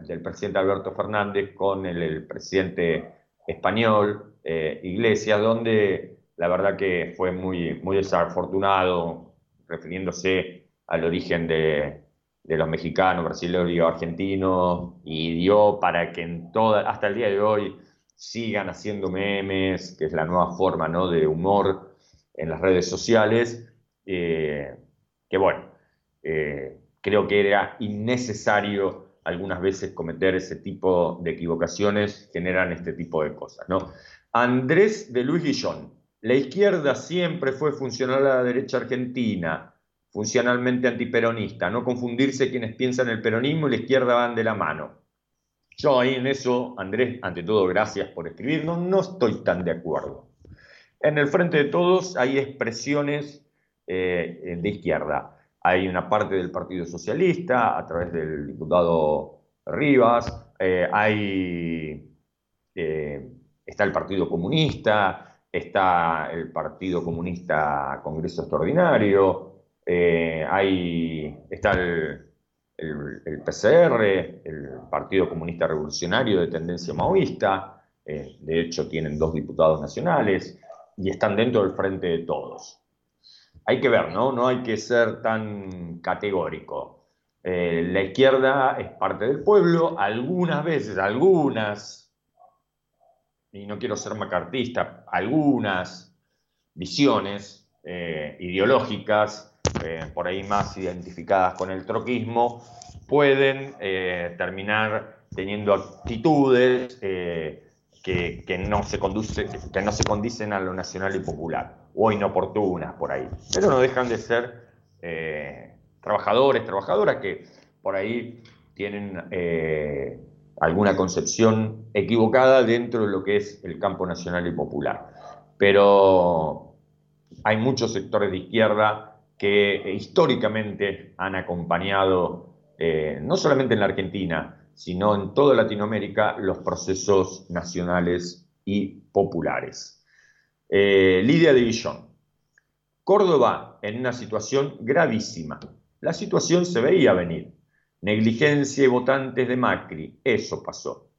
del presidente Alberto Fernández con el, presidente español, eh, Iglesias, donde la verdad que fue muy, muy desafortunado, refiriéndose al origen de, los mexicanos, brasileños y argentinos, y dio para que hasta el día de hoy sigan haciendo memes, que es la nueva forma ¿no? de humor en las redes sociales, eh, que bueno, eh, creo que era innecesario algunas veces cometer ese tipo de equivocaciones, generan este tipo de cosas. ¿no? Andrés de Luis Guillón, la izquierda siempre fue funcional a la derecha argentina, funcionalmente antiperonista, no confundirse quienes piensan el peronismo y la izquierda van de la mano. Yo ahí en eso, Andrés, ante todo, gracias por escribirnos, no estoy tan de acuerdo. En el frente de todos hay expresiones eh, de izquierda. Hay una parte del Partido Socialista, a través del diputado Rivas, eh, hay, eh, está el Partido Comunista, está el Partido Comunista Congreso Extraordinario, eh, hay, está el, PCR, el Partido Comunista Revolucionario de tendencia maoísta, eh, de hecho tienen dos diputados nacionales y están dentro del frente de todos. Hay que ver, ¿no? No hay que ser tan categórico. Eh, la izquierda es parte del pueblo, algunas veces, algunas, y no quiero ser macartista, algunas visiones ideológicas eh, por ahí más identificadas con el troquismo, pueden eh, terminar teniendo actitudes eh, que, no se conduce, que no se condicen a lo nacional y popular, o inoportunas por ahí. Pero no dejan de ser trabajadores, trabajadoras que por ahí tienen alguna concepción equivocada dentro de lo que es el campo nacional y popular. Pero hay muchos sectores de izquierda que eh, históricamente han acompañado, eh, no solamente en la Argentina, sino en toda Latinoamérica, los procesos nacionales y populares. Eh, Lidia de Villón. Córdoba en una situación gravísima. La situación se veía venir. Negligencia y votantes de Macri, eso pasó.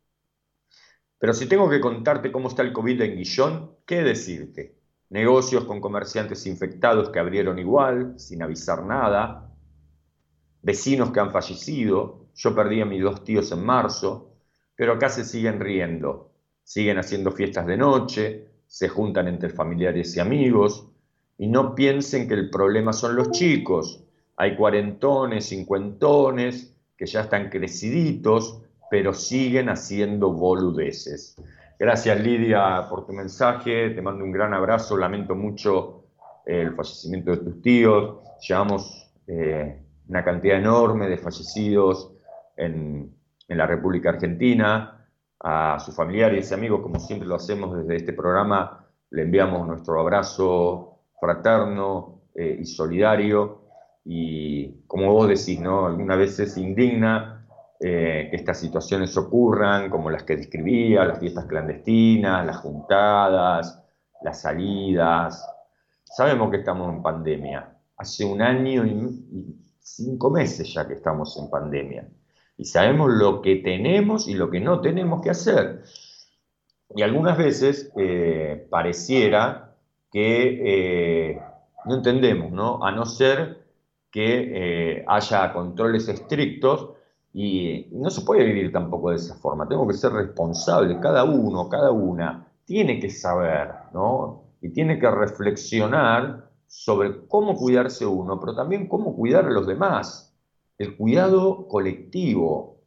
Pero si tengo que contarte cómo está el COVID en Guillón, ¿qué decirte? negocios con comerciantes infectados que abrieron igual, sin avisar nada, vecinos que han fallecido, yo perdí a mis dos tíos en marzo, pero acá se siguen riendo, siguen haciendo fiestas de noche, se juntan entre familiares y amigos, y no piensen que el problema son los chicos, hay cuarentones, cincuentones, que ya están creciditos, pero siguen haciendo boludeces. Gracias Lidia por tu mensaje, te mando un gran abrazo, lamento mucho eh, el fallecimiento de tus tíos, llevamos eh, una cantidad enorme de fallecidos en, la República Argentina, a sus familiares y amigos, como siempre lo hacemos desde este programa, le enviamos nuestro abrazo fraterno eh, y solidario y como vos decís, ¿no? Algunas veces indigna eh, que estas situaciones ocurran, como las que describía, las fiestas clandestinas, las juntadas, las salidas. Sabemos que estamos en pandemia. Hace un año y, cinco meses ya que estamos en pandemia. Y sabemos lo que tenemos y lo que no tenemos que hacer. Y algunas veces eh, pareciera que eh, no entendemos, ¿no? A no ser que haya controles estrictos, y no se puede vivir tampoco de esa forma, tengo que ser responsable, cada uno, cada una, tiene que saber, ¿no? Y tiene que reflexionar sobre cómo cuidarse uno, pero también cómo cuidar a los demás, el cuidado colectivo.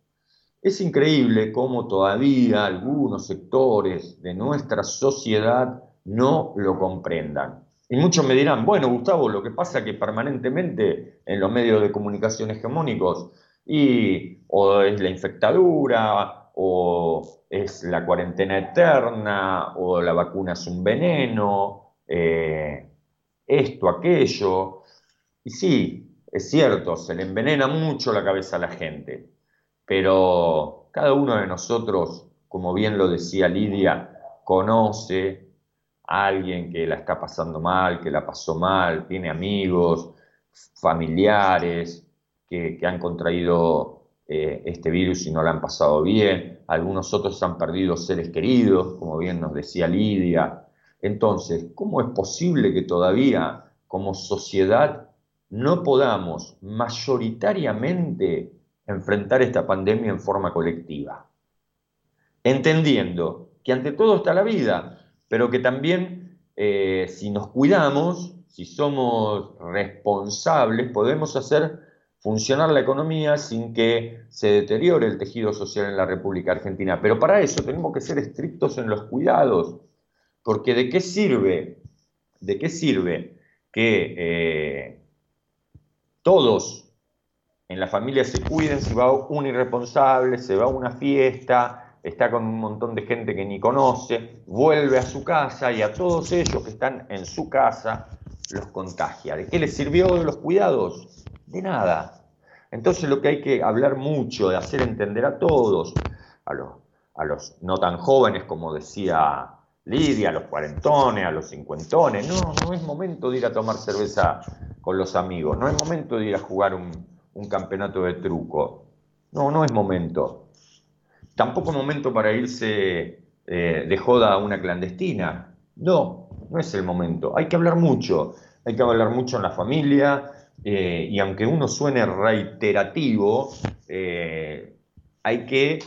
Es increíble cómo todavía algunos sectores de nuestra sociedad no lo comprendan. Y muchos me dirán, bueno, Gustavo, lo que pasa es que permanentemente en los medios de comunicación hegemónicos y o es la infectadura, o es la cuarentena eterna, o la vacuna es un veneno, eh, esto, aquello. Y sí, es cierto, se le envenena mucho la cabeza a la gente, pero cada uno de nosotros, como bien lo decía Lidia, conoce a alguien que la está pasando mal, que la pasó mal, tiene amigos, familiares, que, han contraído eh, este virus y no lo han pasado bien, algunos otros han perdido seres queridos, como bien nos decía Lidia. Entonces, ¿cómo es posible que todavía como sociedad no podamos mayoritariamente enfrentar esta pandemia en forma colectiva. Entendiendo que ante todo está la vida, pero que también eh, si nos cuidamos, si somos responsables, podemos hacer funcionar la economía sin que se deteriore el tejido social en la República Argentina. Pero para eso tenemos que ser estrictos en los cuidados, porque ¿de qué sirve? ¿De qué sirve que eh, todos en la familia se cuiden si va un irresponsable, se va a una fiesta, está con un montón de gente que ni conoce, vuelve a su casa y a todos ellos que están en su casa los contagia. ¿De qué les sirvió los cuidados? De nada. Entonces lo que hay que hablar mucho, de hacer entender a todos, a los, a los no tan jóvenes como decía Lidia, a los cuarentones, a los cincuentones, no, no es momento de ir a tomar cerveza con los amigos, no es momento de ir a jugar un, un campeonato de truco, no, no es momento. Tampoco es momento para irse eh, de joda a una clandestina. No, no es el momento. Hay que hablar mucho. Hay que hablar mucho en la familia. Eh, y aunque uno suene reiterativo, eh, hay que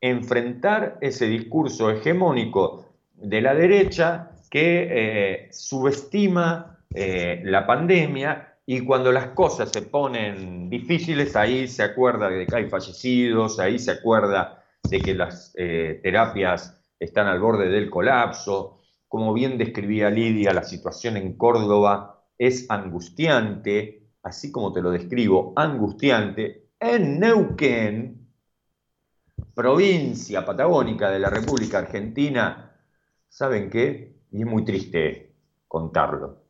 enfrentar ese discurso hegemónico de la derecha que subestima la pandemia y cuando las cosas se ponen difíciles, ahí se acuerda de que hay fallecidos, ahí se acuerda de que las eh, terapias están al borde del colapso. Como bien describía Lidia, la situación en Córdoba es angustiante, así como te lo describo, angustiante. En Neuquén, provincia patagónica de la República Argentina, ¿saben qué? Y es muy triste contarlo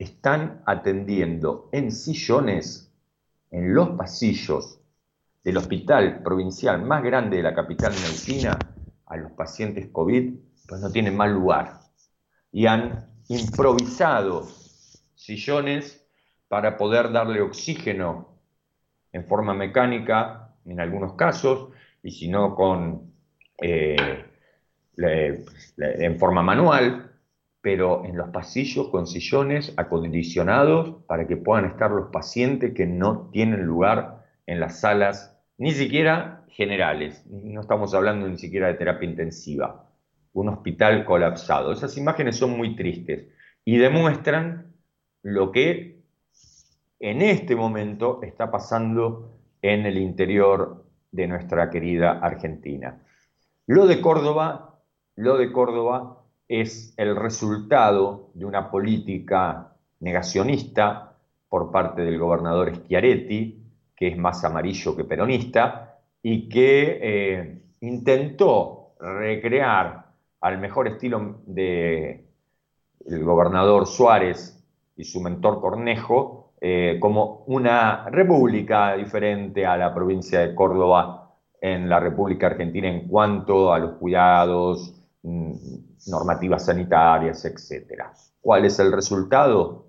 están atendiendo en sillones en los pasillos del hospital provincial más grande de la capital neuquina a los pacientes COVID, pues no tienen mal lugar. Y han improvisado sillones para poder darle oxígeno en forma mecánica en algunos casos, y si no con, eh, en forma manual, pero en los pasillos con sillones acondicionados para que puedan estar los pacientes que no tienen lugar en las salas, ni siquiera generales, no estamos hablando ni siquiera de terapia intensiva, un hospital colapsado. Esas imágenes son muy tristes y demuestran lo que en este momento está pasando en el interior de nuestra querida Argentina. Lo de Córdoba, lo de Córdoba es el resultado de una política negacionista por parte del gobernador Schiaretti, que es más amarillo que peronista, y que eh, intentó recrear al mejor estilo del gobernador Suárez y su mentor Cornejo, eh, como una república diferente a la provincia de Córdoba en la República Argentina en cuanto a los cuidados, normativas sanitarias, etc. ¿Cuál es el resultado?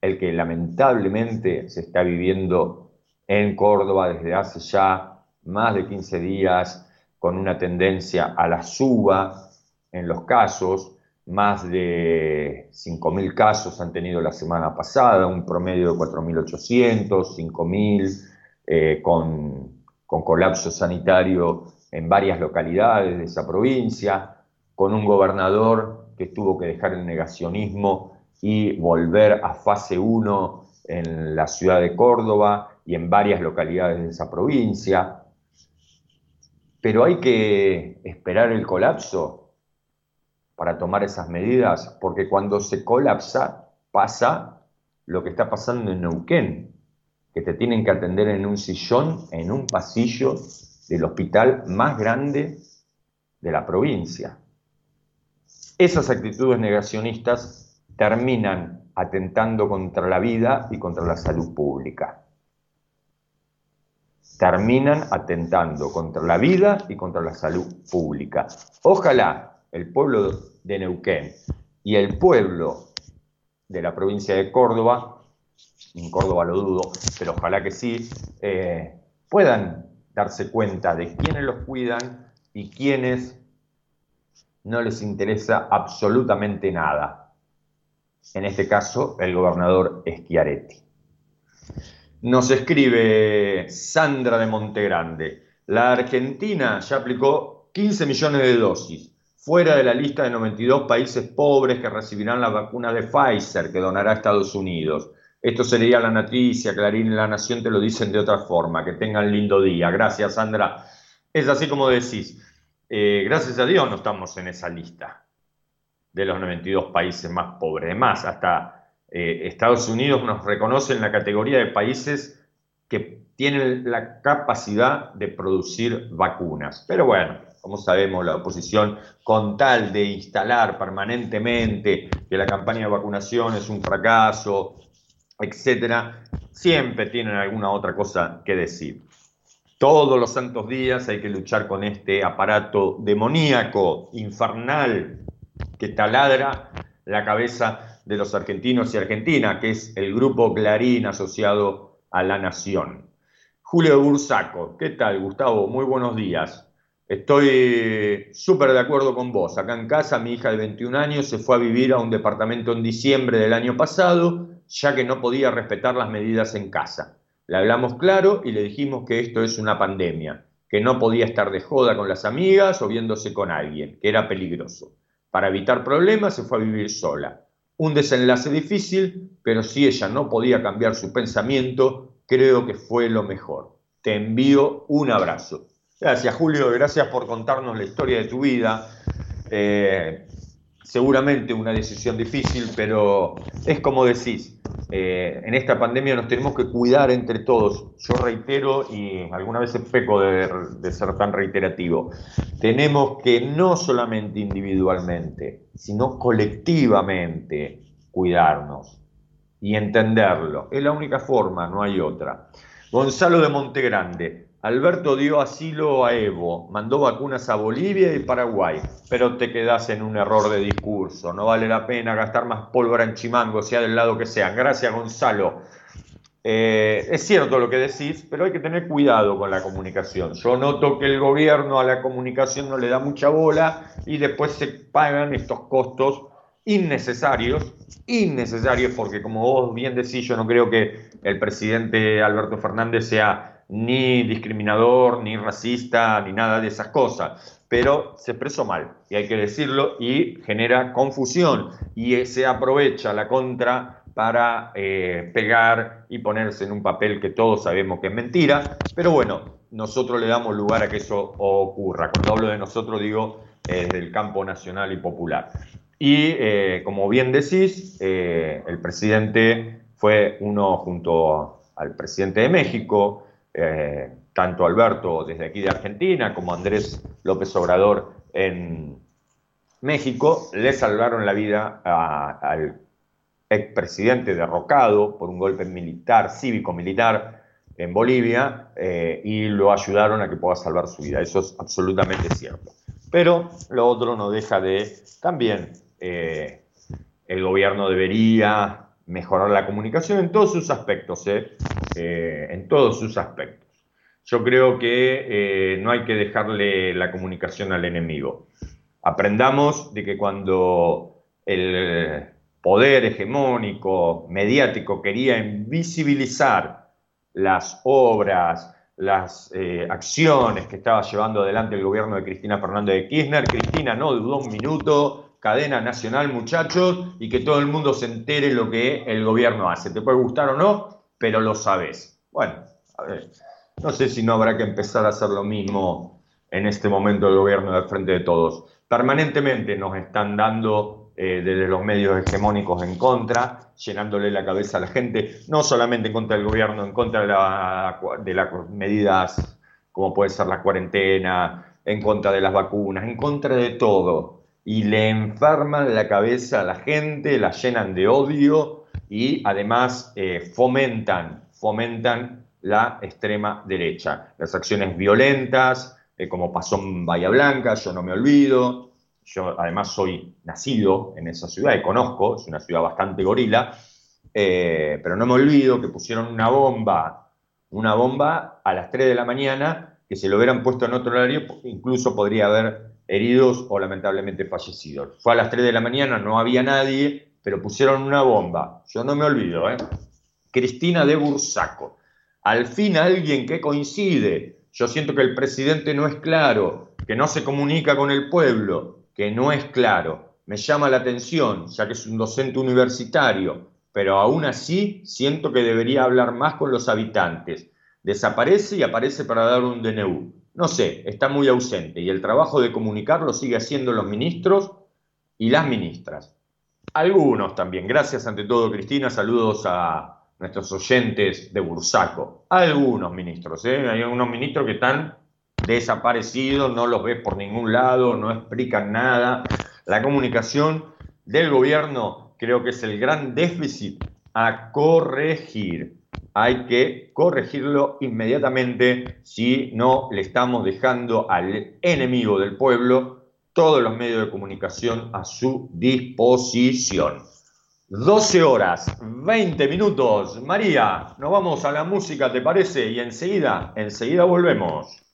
El que lamentablemente se está viviendo en Córdoba desde hace ya más de 15 días, con una tendencia a la suba en los casos. Más de 5.000 casos han tenido la semana pasada, un promedio de 4.800, 5.000, eh, con colapso sanitario en varias localidades de esa provincia con un gobernador que tuvo que dejar el negacionismo y volver a fase 1 en la ciudad de Córdoba y en varias localidades de esa provincia. Pero hay que esperar el colapso para tomar esas medidas, porque cuando se colapsa pasa lo que está pasando en Neuquén, que te tienen que atender en un sillón, en un pasillo del hospital más grande de la provincia. Esas actitudes negacionistas terminan atentando contra la vida y contra la salud pública. Terminan atentando contra la vida y contra la salud pública. Ojalá el pueblo de Neuquén y el pueblo de la provincia de Córdoba, en Córdoba lo dudo, pero ojalá que sí, eh, puedan darse cuenta de quiénes los cuidan y quiénes no les interesa absolutamente nada. en este caso el gobernador Schiaretti. Nos escribe Sandra de Montegrande, la Argentina ya aplicó 15 millones de dosis, fuera de la lista de 92 países pobres que recibirán la vacuna de Pfizer que donará Estados Unidos. Esto sería la noticia, Clarín y La Nación te lo dicen de otra forma. Que tengan lindo día. Gracias, Sandra. Es así como decís. Eh, gracias a Dios no estamos en esa lista de los 92 países más pobres. Además, hasta eh, Estados Unidos nos reconoce en la categoría de países que tienen la capacidad de producir vacunas. Pero bueno, como sabemos, la oposición, con tal de instalar permanentemente que la campaña de vacunación es un fracaso, etcétera, siempre tienen alguna otra cosa que decir. Todos los santos días hay que luchar con este aparato demoníaco, infernal, que taladra la cabeza de los argentinos y argentinas, que es el grupo Clarín asociado a la Nación. Julio Bursaco, ¿qué tal, Gustavo? Muy buenos días. Estoy súper de acuerdo con vos. Acá en casa, mi hija de 21 años se fue a vivir a un departamento en diciembre del año pasado ya que no podía respetar las medidas en casa. Le hablamos claro y le dijimos que esto es una pandemia, que no podía estar de joda con las amigas o viéndose con alguien, que era peligroso. Para evitar problemas se fue a vivir sola. Un desenlace difícil, pero si ella no podía cambiar su pensamiento, creo que fue lo mejor. Te envío un abrazo. Gracias Julio, gracias por contarnos la historia de tu vida. Eh, seguramente una decisión difícil, pero es como decís, eh, en esta pandemia nos tenemos que cuidar entre todos. Yo reitero, y alguna vez peco de, de ser tan reiterativo, tenemos que no solamente individualmente, sino colectivamente cuidarnos y entenderlo. Es la única forma, no hay otra. Gonzalo de Montegrande, Alberto dio asilo a Evo, mandó vacunas a Bolivia y Paraguay, pero te quedas en un error de discurso. No vale la pena gastar más pólvora en chimango, sea del lado que sea. Gracias, Gonzalo. Eh, es cierto lo que decís, pero hay que tener cuidado con la comunicación. Yo noto que el gobierno a la comunicación no le da mucha bola y después se pagan estos costos innecesarios, innecesarios porque como vos bien decís, yo no creo que el presidente Alberto Fernández sea ni discriminador, ni racista, ni nada de esas cosas, pero se expresó mal, y hay que decirlo, y genera confusión, y se aprovecha la contra para eh, pegar y ponerse en un papel que todos sabemos que es mentira, pero bueno, nosotros le damos lugar a que eso ocurra. Cuando hablo de nosotros digo desde el campo nacional y popular. Y eh, como bien decís, eh, el presidente fue uno junto al presidente de México, eh, tanto Alberto desde aquí de Argentina como Andrés López Obrador en México, le salvaron la vida al expresidente derrocado por un golpe militar, cívico-militar en Bolivia, eh, y lo ayudaron a que pueda salvar su vida. Eso es absolutamente cierto. Pero lo otro no deja de también eh, el gobierno debería mejorar la comunicación en todos sus aspectos, ¿eh? Eh, en todos sus aspectos. Yo creo que eh, no hay que dejarle la comunicación al enemigo. Aprendamos de que cuando el poder hegemónico, mediático, quería invisibilizar las obras, las acciones que estaba llevando adelante el gobierno de Cristina Fernández de Kirchner, Cristina no dudó un minuto cadena nacional, muchachos, y que todo el mundo se entere lo que el gobierno hace. Te puede gustar o no, pero lo sabes. Bueno, a ver, no sé si no habrá que empezar a hacer lo mismo en este momento el gobierno del frente de todos. Permanentemente nos están dando eh, desde los medios hegemónicos en contra, llenándole la cabeza a la gente, no solamente en contra del gobierno, en contra de, la, de las medidas como puede ser la cuarentena, en contra de las vacunas, en contra de todo y le enferman la cabeza a la gente, la llenan de odio y además eh, fomentan, fomentan la extrema derecha. Las acciones violentas, eh, como pasó en Bahía Blanca, yo no me olvido, yo además soy nacido en esa ciudad y conozco, es una ciudad bastante gorila, eh, pero no me olvido que pusieron una bomba, una bomba a las 3 de la mañana, que si lo hubieran puesto en otro horario, incluso podría haber heridos o lamentablemente fallecidos. Fue a las 3 de la mañana, no había nadie, pero pusieron una bomba. Yo no me olvido, ¿eh? Cristina de Bursaco. Al fin alguien que coincide. Yo siento que el presidente no es claro, que no se comunica con el pueblo, que no es claro. Me llama la atención, ya que es un docente universitario, pero aún así siento que debería hablar más con los habitantes. Desaparece y aparece para dar un DNU. No sé, está muy ausente y el trabajo de comunicarlo sigue haciendo los ministros y las ministras. Algunos también. Gracias ante todo, Cristina. Saludos a nuestros oyentes de Bursaco. Algunos ministros, ¿eh? Hay algunos ministros que están desaparecidos, no los ves por ningún lado, no explican nada. La comunicación del gobierno creo que es el gran déficit a corregir. Hay que corregirlo inmediatamente si no le estamos dejando al enemigo del pueblo todos los medios de comunicación a su disposición. 12 horas, 20 minutos. María, nos vamos a la música, ¿te parece? Y enseguida, enseguida volvemos.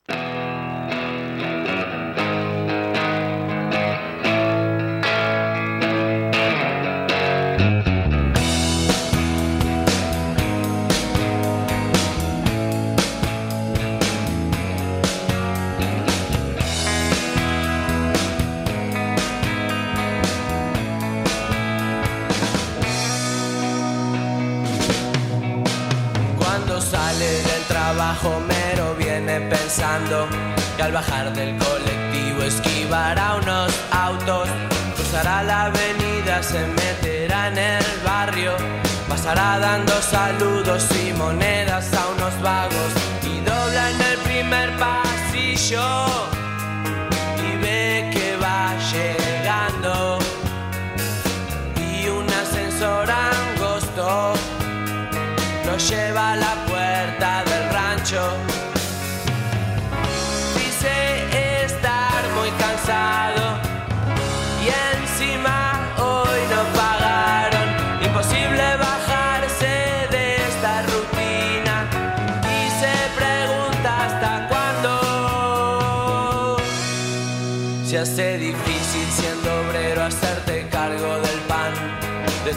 Saludos y monedas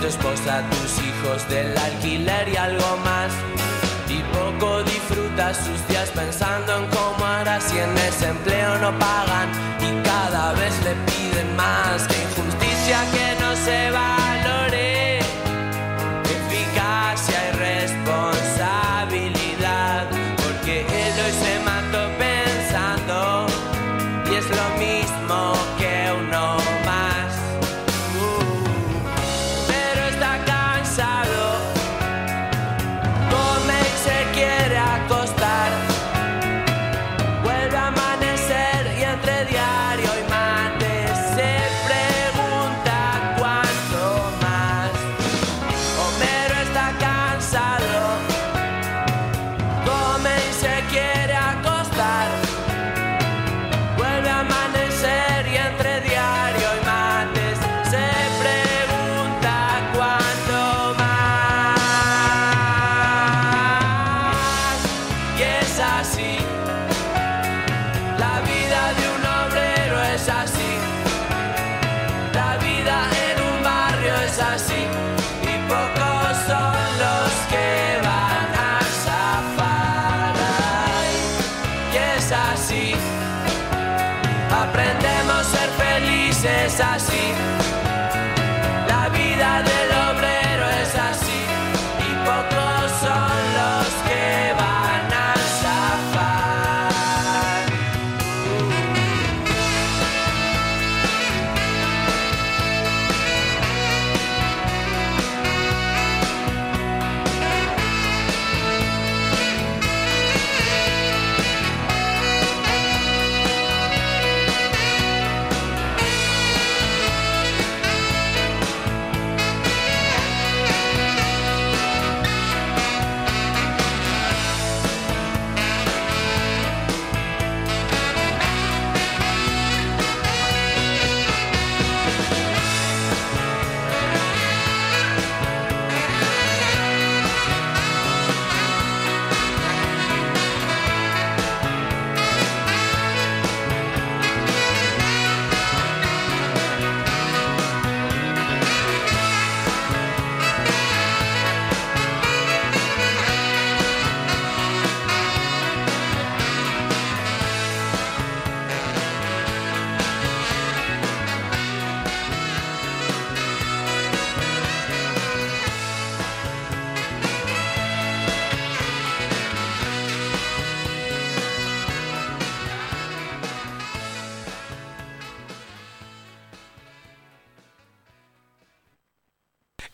tu esposa, tus hijos, del alquiler y algo más. Y poco disfrutas sus días pensando en cómo hará si en ese empleo no pagan y cada vez le piden más. Injusticia que no se valore,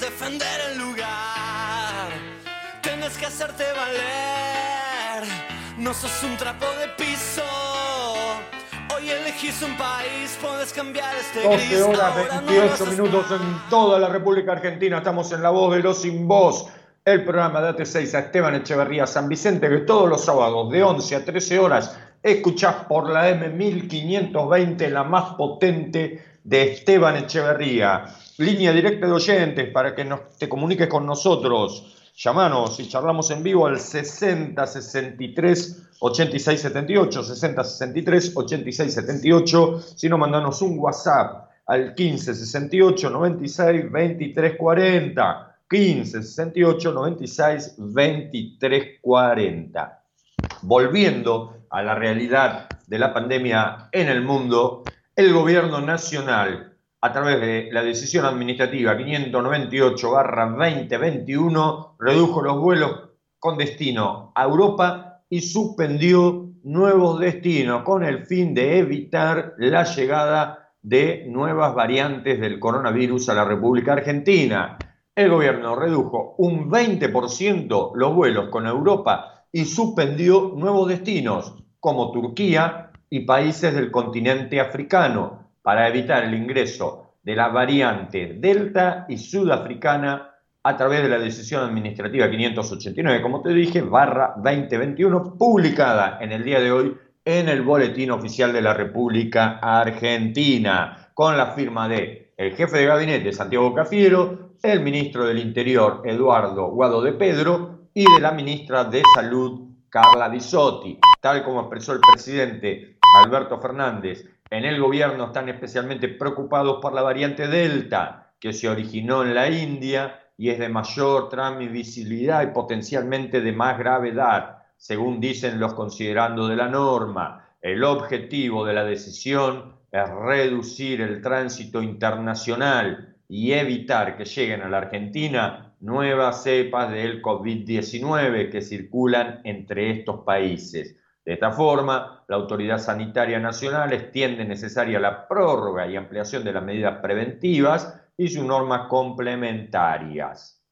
Defender el lugar. Tienes que hacerte valer, no sos un trapo de piso. Hoy elegís un país, puedes cambiar este 12 gris. horas ahora no 28 vas a minutos en toda la República Argentina. Estamos en La Voz de los Sin Voz, el programa de AT6 a Esteban Echeverría San Vicente, que todos los sábados de 11 a 13 horas escuchás por la M1520, la más potente de Esteban Echeverría. Línea directa de oyentes para que nos, te comuniques con nosotros. Llamanos y charlamos en vivo al 60 63 86 78, 60 63 86 78. Si no, mandanos un WhatsApp al 15 68 96 23 40. 15 68 96 23 40. Volviendo a la realidad de la pandemia en el mundo, el gobierno nacional a través de la decisión administrativa 598-2021, redujo los vuelos con destino a Europa y suspendió nuevos destinos con el fin de evitar la llegada de nuevas variantes del coronavirus a la República Argentina. El gobierno redujo un 20% los vuelos con Europa y suspendió nuevos destinos como Turquía y países del continente africano para evitar el ingreso de la variante Delta y Sudafricana a través de la decisión administrativa 589, como te dije, barra 2021, publicada en el día de hoy en el Boletín Oficial de la República Argentina, con la firma de el jefe de gabinete Santiago Cafiero, el ministro del Interior Eduardo Guado de Pedro y de la ministra de Salud Carla Bisotti. Tal como expresó el presidente Alberto Fernández, en el gobierno están especialmente preocupados por la variante Delta, que se originó en la India y es de mayor transmisibilidad y potencialmente de más gravedad, según dicen los considerando de la norma. El objetivo de la decisión es reducir el tránsito internacional y evitar que lleguen a la Argentina nuevas cepas del COVID-19 que circulan entre estos países. De esta forma, la Autoridad Sanitaria Nacional extiende necesaria la prórroga y ampliación de las medidas preventivas y sus normas complementarias.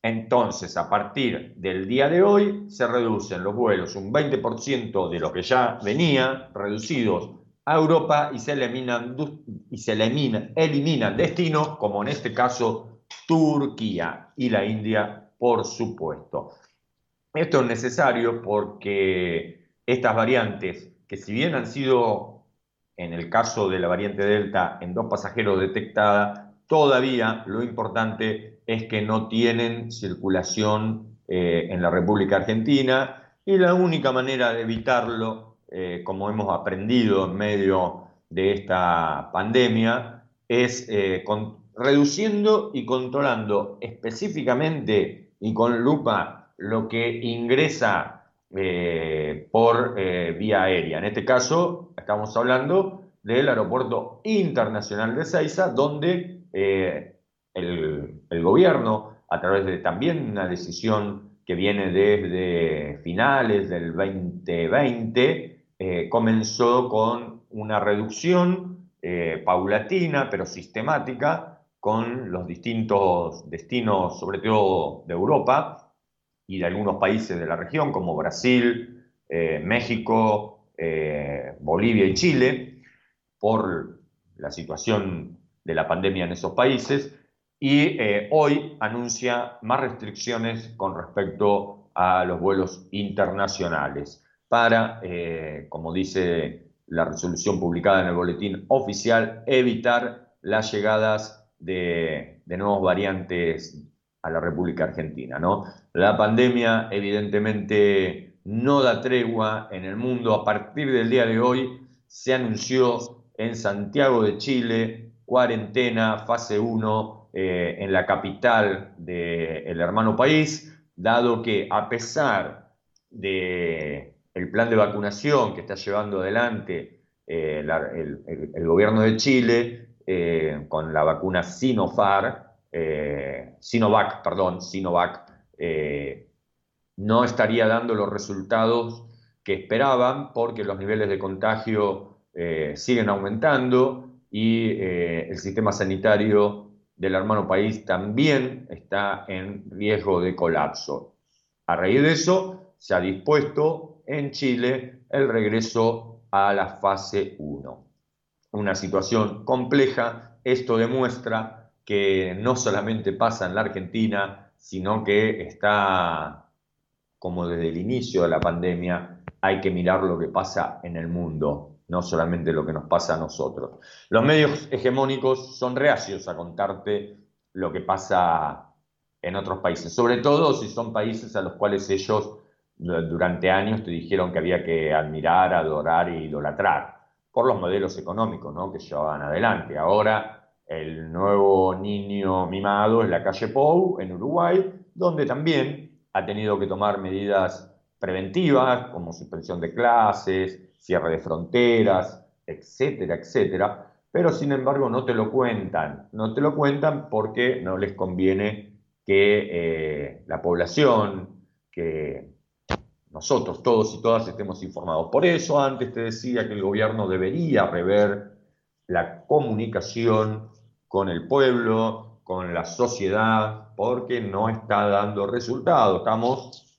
Entonces, a partir del día de hoy, se reducen los vuelos un 20% de lo que ya venía, reducidos a Europa y se eliminan, y eliminan destinos, como en este caso Turquía y la India, por supuesto. Esto es necesario porque estas variantes, que si bien han sido en el caso de la variante Delta, en dos pasajeros detectada, todavía lo importante es que no tienen circulación eh, en la República Argentina y la única manera de evitarlo, eh, como hemos aprendido en medio de esta pandemia, es eh, reduciendo y controlando específicamente y con lupa lo que ingresa por vía aérea. En este caso, Estamos hablando del Aeropuerto Internacional de Ceiza, donde eh, el, gobierno, a través de también una decisión que viene desde finales del 2020, eh, comenzó con una reducción eh, paulatina, pero sistemática, con los distintos destinos, sobre todo de Europa y de algunos países de la región, como Brasil, México, eh, Bolivia y Chile por la situación de la pandemia en esos países. Y eh, hoy anuncia más restricciones con respecto a los vuelos internacionales para, eh, como dice la resolución publicada en el boletín oficial, evitar las llegadas de, de nuevos variantes a la República Argentina. ¿no? La pandemia evidentemente no da tregua en el mundo. A partir del día de hoy se anunció en Santiago de Chile cuarentena fase 1 eh, en la capital del hermano país, dado que a pesar del el plan de vacunación que está llevando adelante eh, el, gobierno de Chile eh, con la vacuna Sinofar, Sinovac, perdón, Sinovac, no estaría dando los resultados que esperaban porque los niveles de contagio eh, siguen aumentando y eh, el sistema sanitario del hermano país también está en riesgo de colapso. A raíz de eso, se ha dispuesto en Chile el regreso a la fase 1. Una situación compleja, esto demuestra que no solamente pasa en la Argentina, sino que está como desde el inicio de la pandemia hay que mirar lo que pasa en el mundo, no solamente lo que nos pasa a nosotros. Los medios hegemónicos son reacios a contarte lo que pasa en otros países, sobre todo si son países a los cuales ellos durante años te dijeron que había que admirar, adorar e idolatrar por los modelos económicos ¿no? que llevaban adelante. Ahora el nuevo niño mimado es la calle Pou en Uruguay, donde también ha tenido que tomar medidas preventivas como suspensión de clases, cierre de fronteras, etcétera, etcétera, pero sin embargo no te lo cuentan, no te lo cuentan porque no les conviene que eh, la población, que nosotros todos y todas estemos informados. Por eso antes te decía que el gobierno debería rever la comunicación con el pueblo, con la sociedad, porque no está dando resultado. Estamos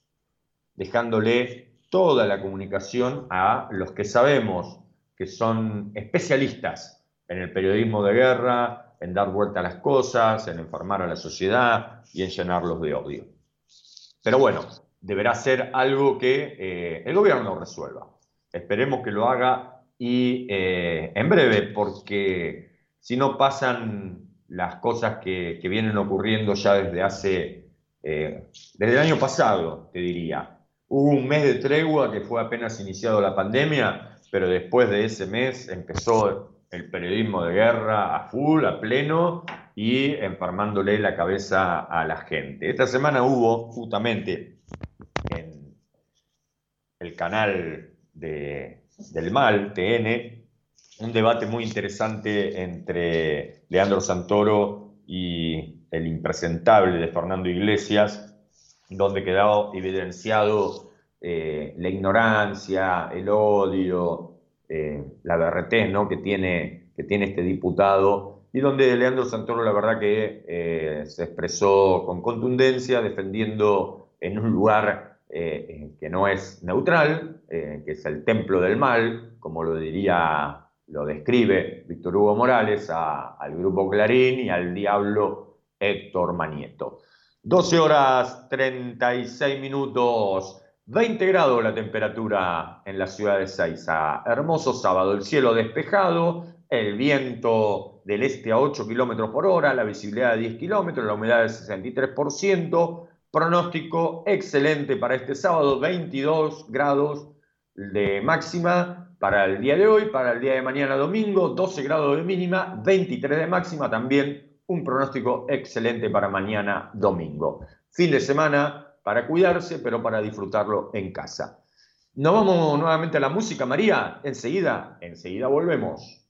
dejándole toda la comunicación a los que sabemos que son especialistas en el periodismo de guerra, en dar vuelta a las cosas, en enfermar a la sociedad y en llenarlos de odio. Pero bueno, deberá ser algo que eh, el gobierno resuelva. Esperemos que lo haga y eh, en breve, porque si no pasan las cosas que, vienen ocurriendo ya desde hace, eh, desde el año pasado, te diría. Hubo un mes de tregua que fue apenas iniciado la pandemia, pero después de ese mes empezó el periodismo de guerra a full, a pleno y enfermándole la cabeza a la gente. Esta semana hubo justamente en el canal de del Mal, TN, un debate muy interesante entre Leandro Santoro y el impresentable de Fernando Iglesias, donde quedó evidenciado eh, la ignorancia, el odio, eh, la berretez ¿no? que, tiene, que tiene este diputado, y donde Leandro Santoro la verdad que eh, se expresó con contundencia, defendiendo en un lugar que no es neutral, que es el templo del mal, como lo diría, lo describe Víctor Hugo Morales al grupo Clarín y al diablo Héctor Manieto. 12 horas 36 minutos, 20 grados la temperatura en la ciudad de Seiza. Hermoso sábado, el cielo despejado, el viento del este a 8 kilómetros por hora, la visibilidad de 10 kilómetros, la humedad del 63%, Pronóstico excelente para este sábado, 22 grados de máxima para el día de hoy, para el día de mañana domingo, 12 grados de mínima, 23 de máxima, también un pronóstico excelente para mañana domingo. Fin de semana para cuidarse, pero para disfrutarlo en casa. Nos vamos nuevamente a la música, María. Enseguida, enseguida volvemos.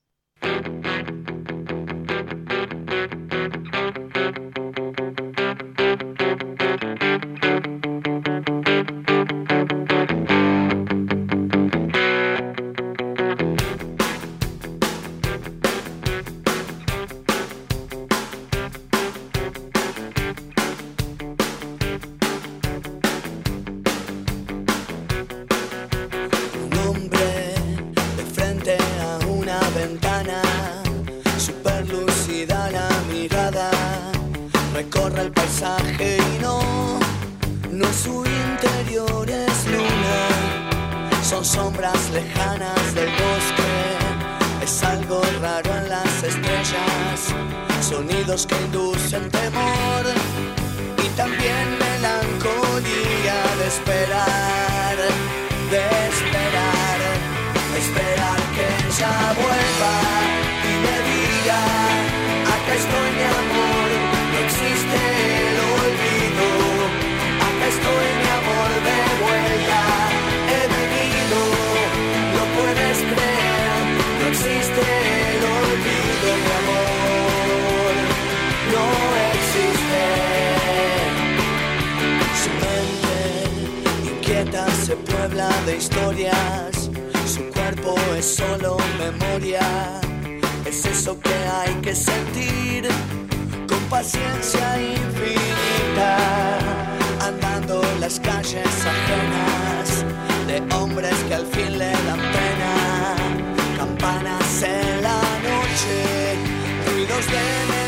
knows their name.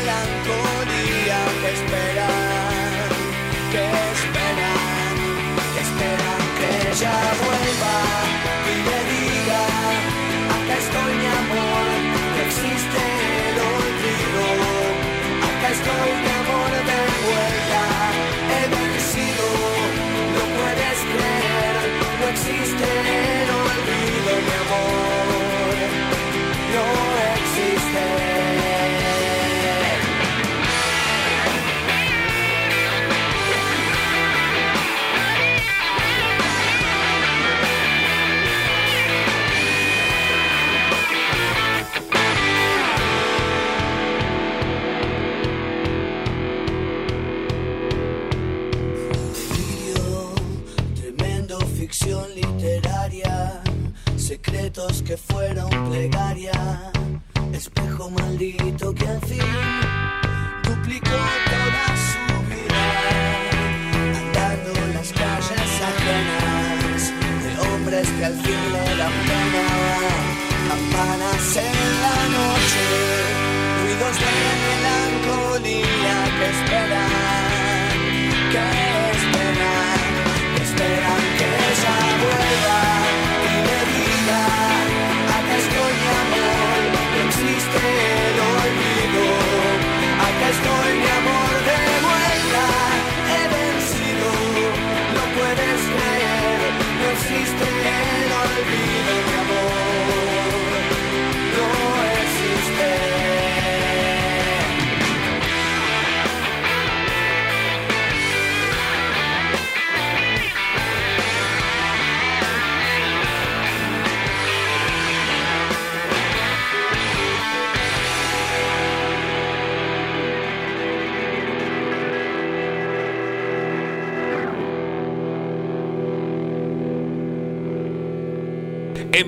Que fueron plegaria. Espejo maldito que al fin duplicó toda su vida, andando las calles ajenas de hombres que al fin le dan pena, campanas en la noche, ruidos de melancolía que esperan, que esperan, que esperan que ella vuelva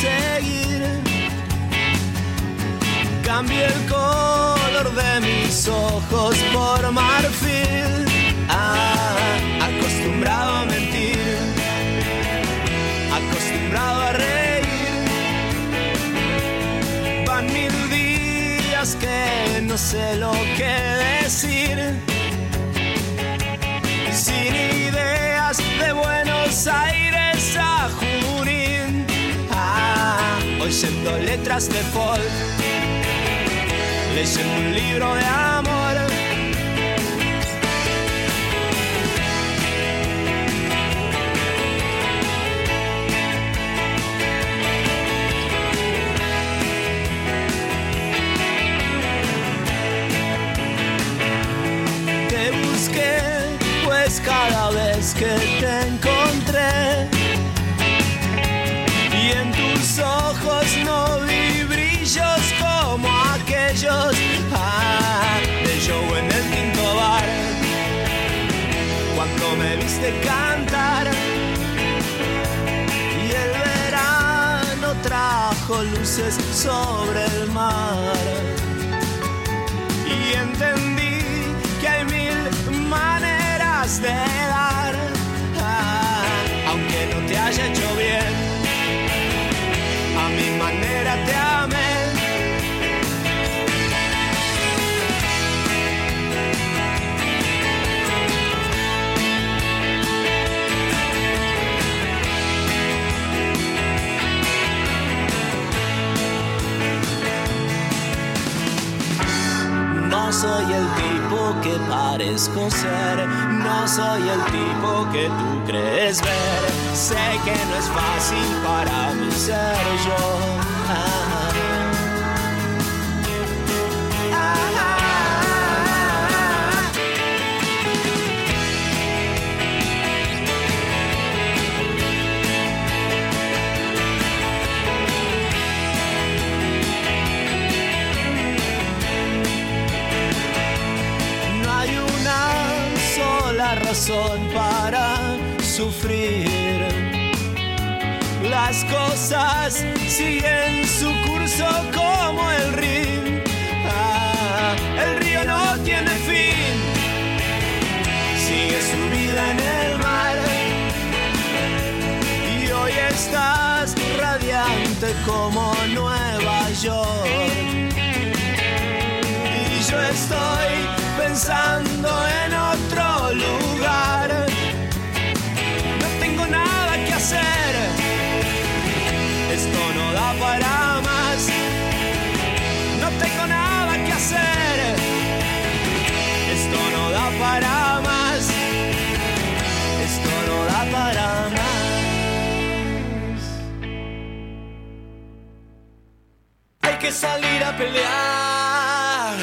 Seguir. Cambié el color de mis ojos por marfil. Ah, acostumbrado a mentir, acostumbrado a reír. Van mil días que no sé lo que decir sin ideas de Buenos Aires oyendo letras de folk, leyendo un libro de amor. Te busqué, pues cada vez que te encontré viste cantar. Y el verano trajo luces sobre el mar. Y entendí que hay mil maneras de dar, No soy el tipo que parezco ser, no soy el tipo que tú crees ver. Sé que no es fácil para mí ser yo. Ah. Razón para sufrir. Las cosas siguen su curso como el río. Ah, el río no tiene fin. Sigue su vida en el mar. Y hoy estás radiante como Nueva York. Y yo estoy pensando que salir a pelear.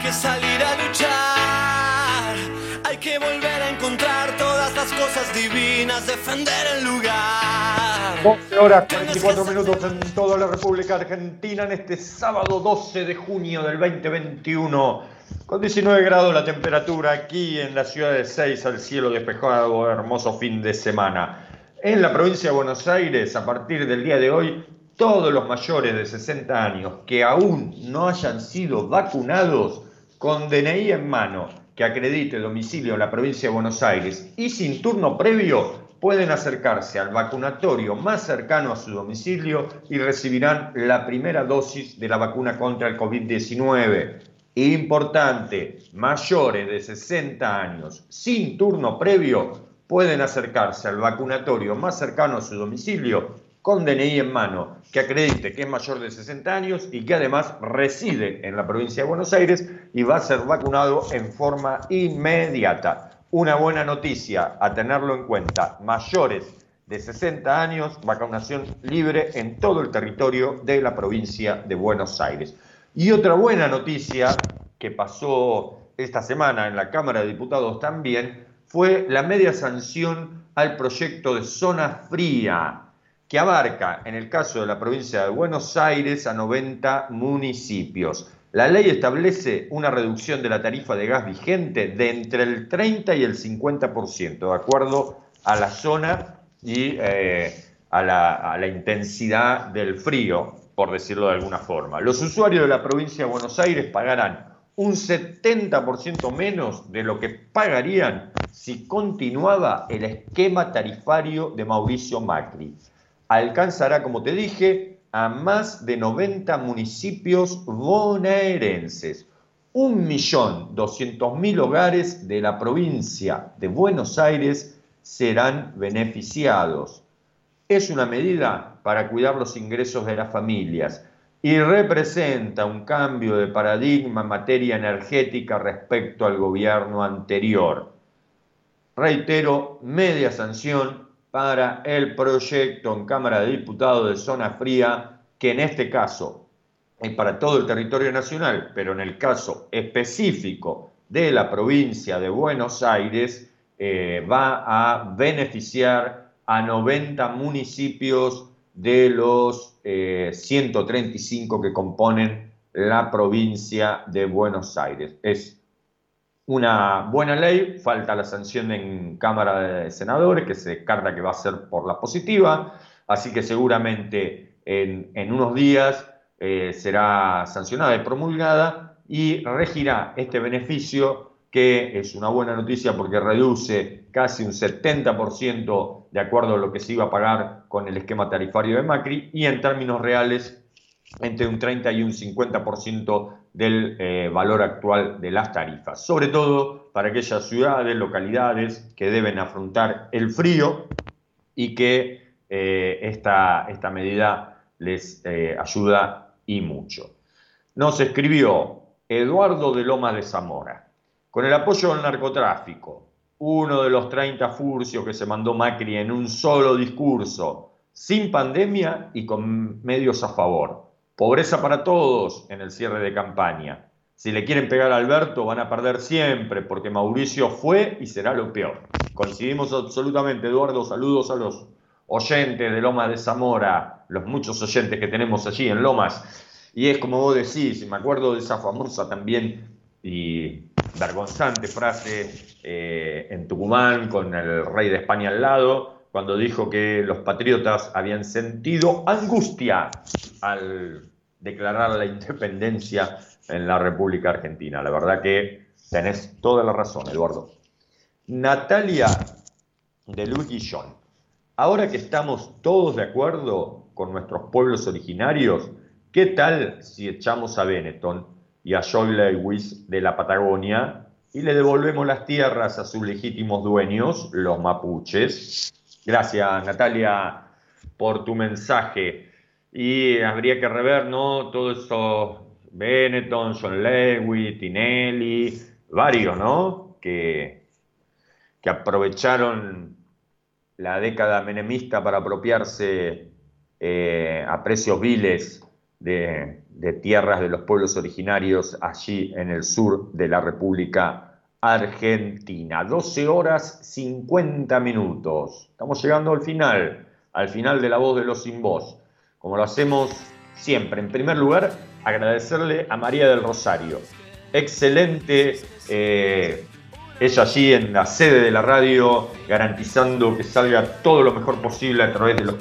que salir a luchar, hay que volver a encontrar todas las cosas divinas, defender el lugar. 12 horas 44 minutos en toda la República Argentina en este sábado 12 de junio del 2021. Con 19 grados la temperatura aquí en la ciudad de Seis, al cielo despejado, hermoso fin de semana. En la provincia de Buenos Aires, a partir del día de hoy, todos los mayores de 60 años que aún no hayan sido vacunados con DNI en mano que acredite domicilio en la provincia de Buenos Aires y sin turno previo pueden acercarse al vacunatorio más cercano a su domicilio y recibirán la primera dosis de la vacuna contra el COVID-19. Importante, mayores de 60 años sin turno previo pueden acercarse al vacunatorio más cercano a su domicilio con DNI en mano, que acredite que es mayor de 60 años y que además reside en la provincia de Buenos Aires y va a ser vacunado en forma inmediata. Una buena noticia a tenerlo en cuenta, mayores de 60 años, vacunación libre en todo el territorio de la provincia de Buenos Aires. Y otra buena noticia que pasó esta semana en la Cámara de Diputados también fue la media sanción al proyecto de zona fría que abarca, en el caso de la provincia de Buenos Aires, a 90 municipios. La ley establece una reducción de la tarifa de gas vigente de entre el 30 y el 50%, de acuerdo a la zona y eh, a, la, a la intensidad del frío, por decirlo de alguna forma. Los usuarios de la provincia de Buenos Aires pagarán un 70% menos de lo que pagarían si continuaba el esquema tarifario de Mauricio Macri alcanzará, como te dije, a más de 90 municipios bonaerenses. 1.200.000 hogares de la provincia de Buenos Aires serán beneficiados. Es una medida para cuidar los ingresos de las familias y representa un cambio de paradigma en materia energética respecto al gobierno anterior. Reitero, media sanción para el proyecto en Cámara de Diputados de Zona Fría, que en este caso es para todo el territorio nacional, pero en el caso específico de la provincia de Buenos Aires, eh, va a beneficiar a 90 municipios de los 135 eh, que componen la provincia de Buenos Aires. Es una buena ley, falta la sanción en Cámara de Senadores, que se carta que va a ser por la positiva, así que seguramente en, unos días eh, será sancionada y promulgada y regirá este beneficio, que es una buena noticia porque reduce casi un 70% de acuerdo a lo que se iba a pagar con el esquema tarifario de Macri y en términos reales entre un 30 y un 50% del eh, valor actual de las tarifas, sobre todo para aquellas ciudades, localidades que deben afrontar el frío y que eh, esta, esta, medida les eh, ayuda y mucho. Nos escribió Eduardo de Loma de Zamora, con el apoyo del narcotráfico, uno de los 30 furcios que se mandó Macri en un solo discurso, sin pandemia y con medios a favor Pobreza para todos en el cierre de campaña. Si le quieren pegar a Alberto van a perder siempre porque Mauricio fue y será lo peor. Coincidimos absolutamente, Eduardo. Saludos a los oyentes de Lomas de Zamora, los muchos oyentes que tenemos allí en Lomas. Y es como vos decís, y me acuerdo de esa famosa también y vergonzante frase eh, en Tucumán con el rey de España al lado, cuando dijo que los patriotas habían sentido angustia al declarar la independencia en la República Argentina. La verdad que tenés toda la razón, Eduardo. Natalia de Luis Guillón. Ahora que estamos todos de acuerdo con nuestros pueblos originarios, ¿qué tal si echamos a Benetton y a Joy Lewis de la Patagonia y le devolvemos las tierras a sus legítimos dueños, los mapuches? Gracias, Natalia, por tu mensaje. Y habría que rever, ¿no? Todo eso, Benetton, John Lewis, Tinelli, varios, ¿no? Que, que aprovecharon la década menemista para apropiarse eh, a precios viles de, de tierras de los pueblos originarios allí en el sur de la República Argentina. 12 horas 50 minutos. Estamos llegando al final, al final de la voz de los sin voz. Como lo hacemos siempre. En primer lugar, agradecerle a María del Rosario. Excelente eh, ella allí en la sede de la radio, garantizando que salga todo lo mejor posible a través de los,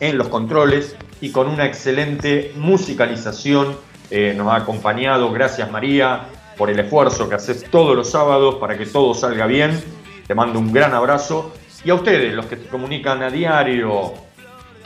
en los controles y con una excelente musicalización. Eh, nos ha acompañado, gracias María, por el esfuerzo que haces todos los sábados para que todo salga bien. Te mando un gran abrazo. Y a ustedes, los que se comunican a diario,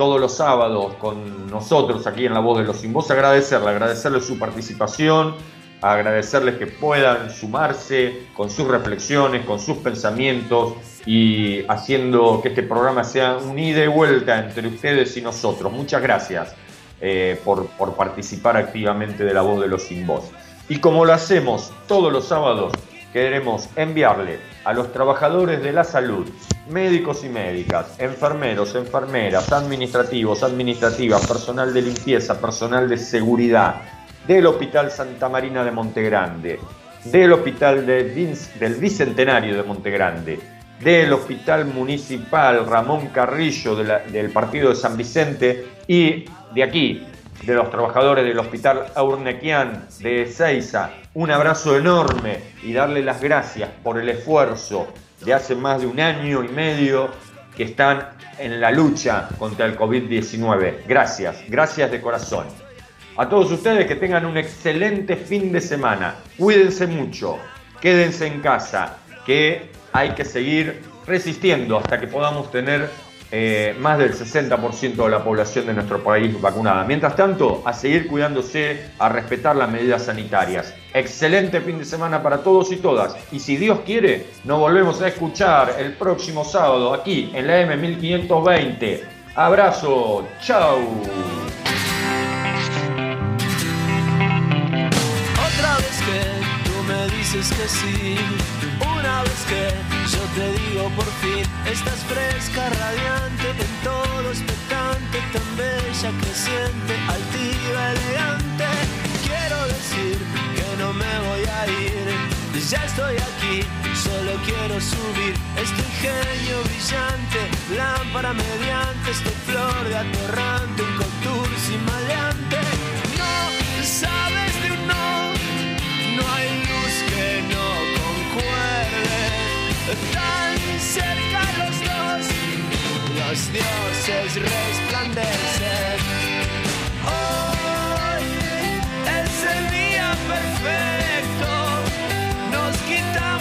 todos los sábados con nosotros aquí en La Voz de los Sin Voz, agradecerle, agradecerle su participación, agradecerles que puedan sumarse con sus reflexiones, con sus pensamientos y haciendo que este programa sea un ida y vuelta entre ustedes y nosotros. Muchas gracias eh, por, por, participar activamente de la voz de los sin voz. Y como lo hacemos todos los sábados, queremos enviarle a los trabajadores de la salud, médicos y médicas, enfermeros, enfermeras, administrativos, administrativas, personal de limpieza, personal de seguridad, del Hospital Santa Marina de Montegrande, del Hospital del Bicentenario de Montegrande, del Hospital Municipal Ramón Carrillo del Partido de San Vicente y de aquí, de los trabajadores del Hospital Aurnequian de Ezeiza. Un abrazo enorme y darle las gracias por el esfuerzo de hace más de un año y medio que están en la lucha contra el COVID-19. Gracias, gracias de corazón. A todos ustedes que tengan un excelente fin de semana. Cuídense mucho, quédense en casa, que hay que seguir resistiendo hasta que podamos tener eh, más del 60% de la población de nuestro país vacunada. Mientras tanto, a seguir cuidándose, a respetar las medidas sanitarias. Excelente fin de semana para todos y todas. Y si Dios quiere, nos volvemos a escuchar el próximo sábado aquí en la M1520. Abrazo, chao. que sí. Una vez que yo te digo por fin, estás fresca, radiante, en todo expectante, tan bella, creciente, altiva, elegante. Quiero decir que no me voy a ir, ya estoy aquí, solo quiero subir. Este ingenio brillante, lámpara mediante, esta flor de atorrante, un contour sin maleante. No sabes tan cerca los dos, los dioses resplandecen. Hoy es el día perfecto, nos quitamos.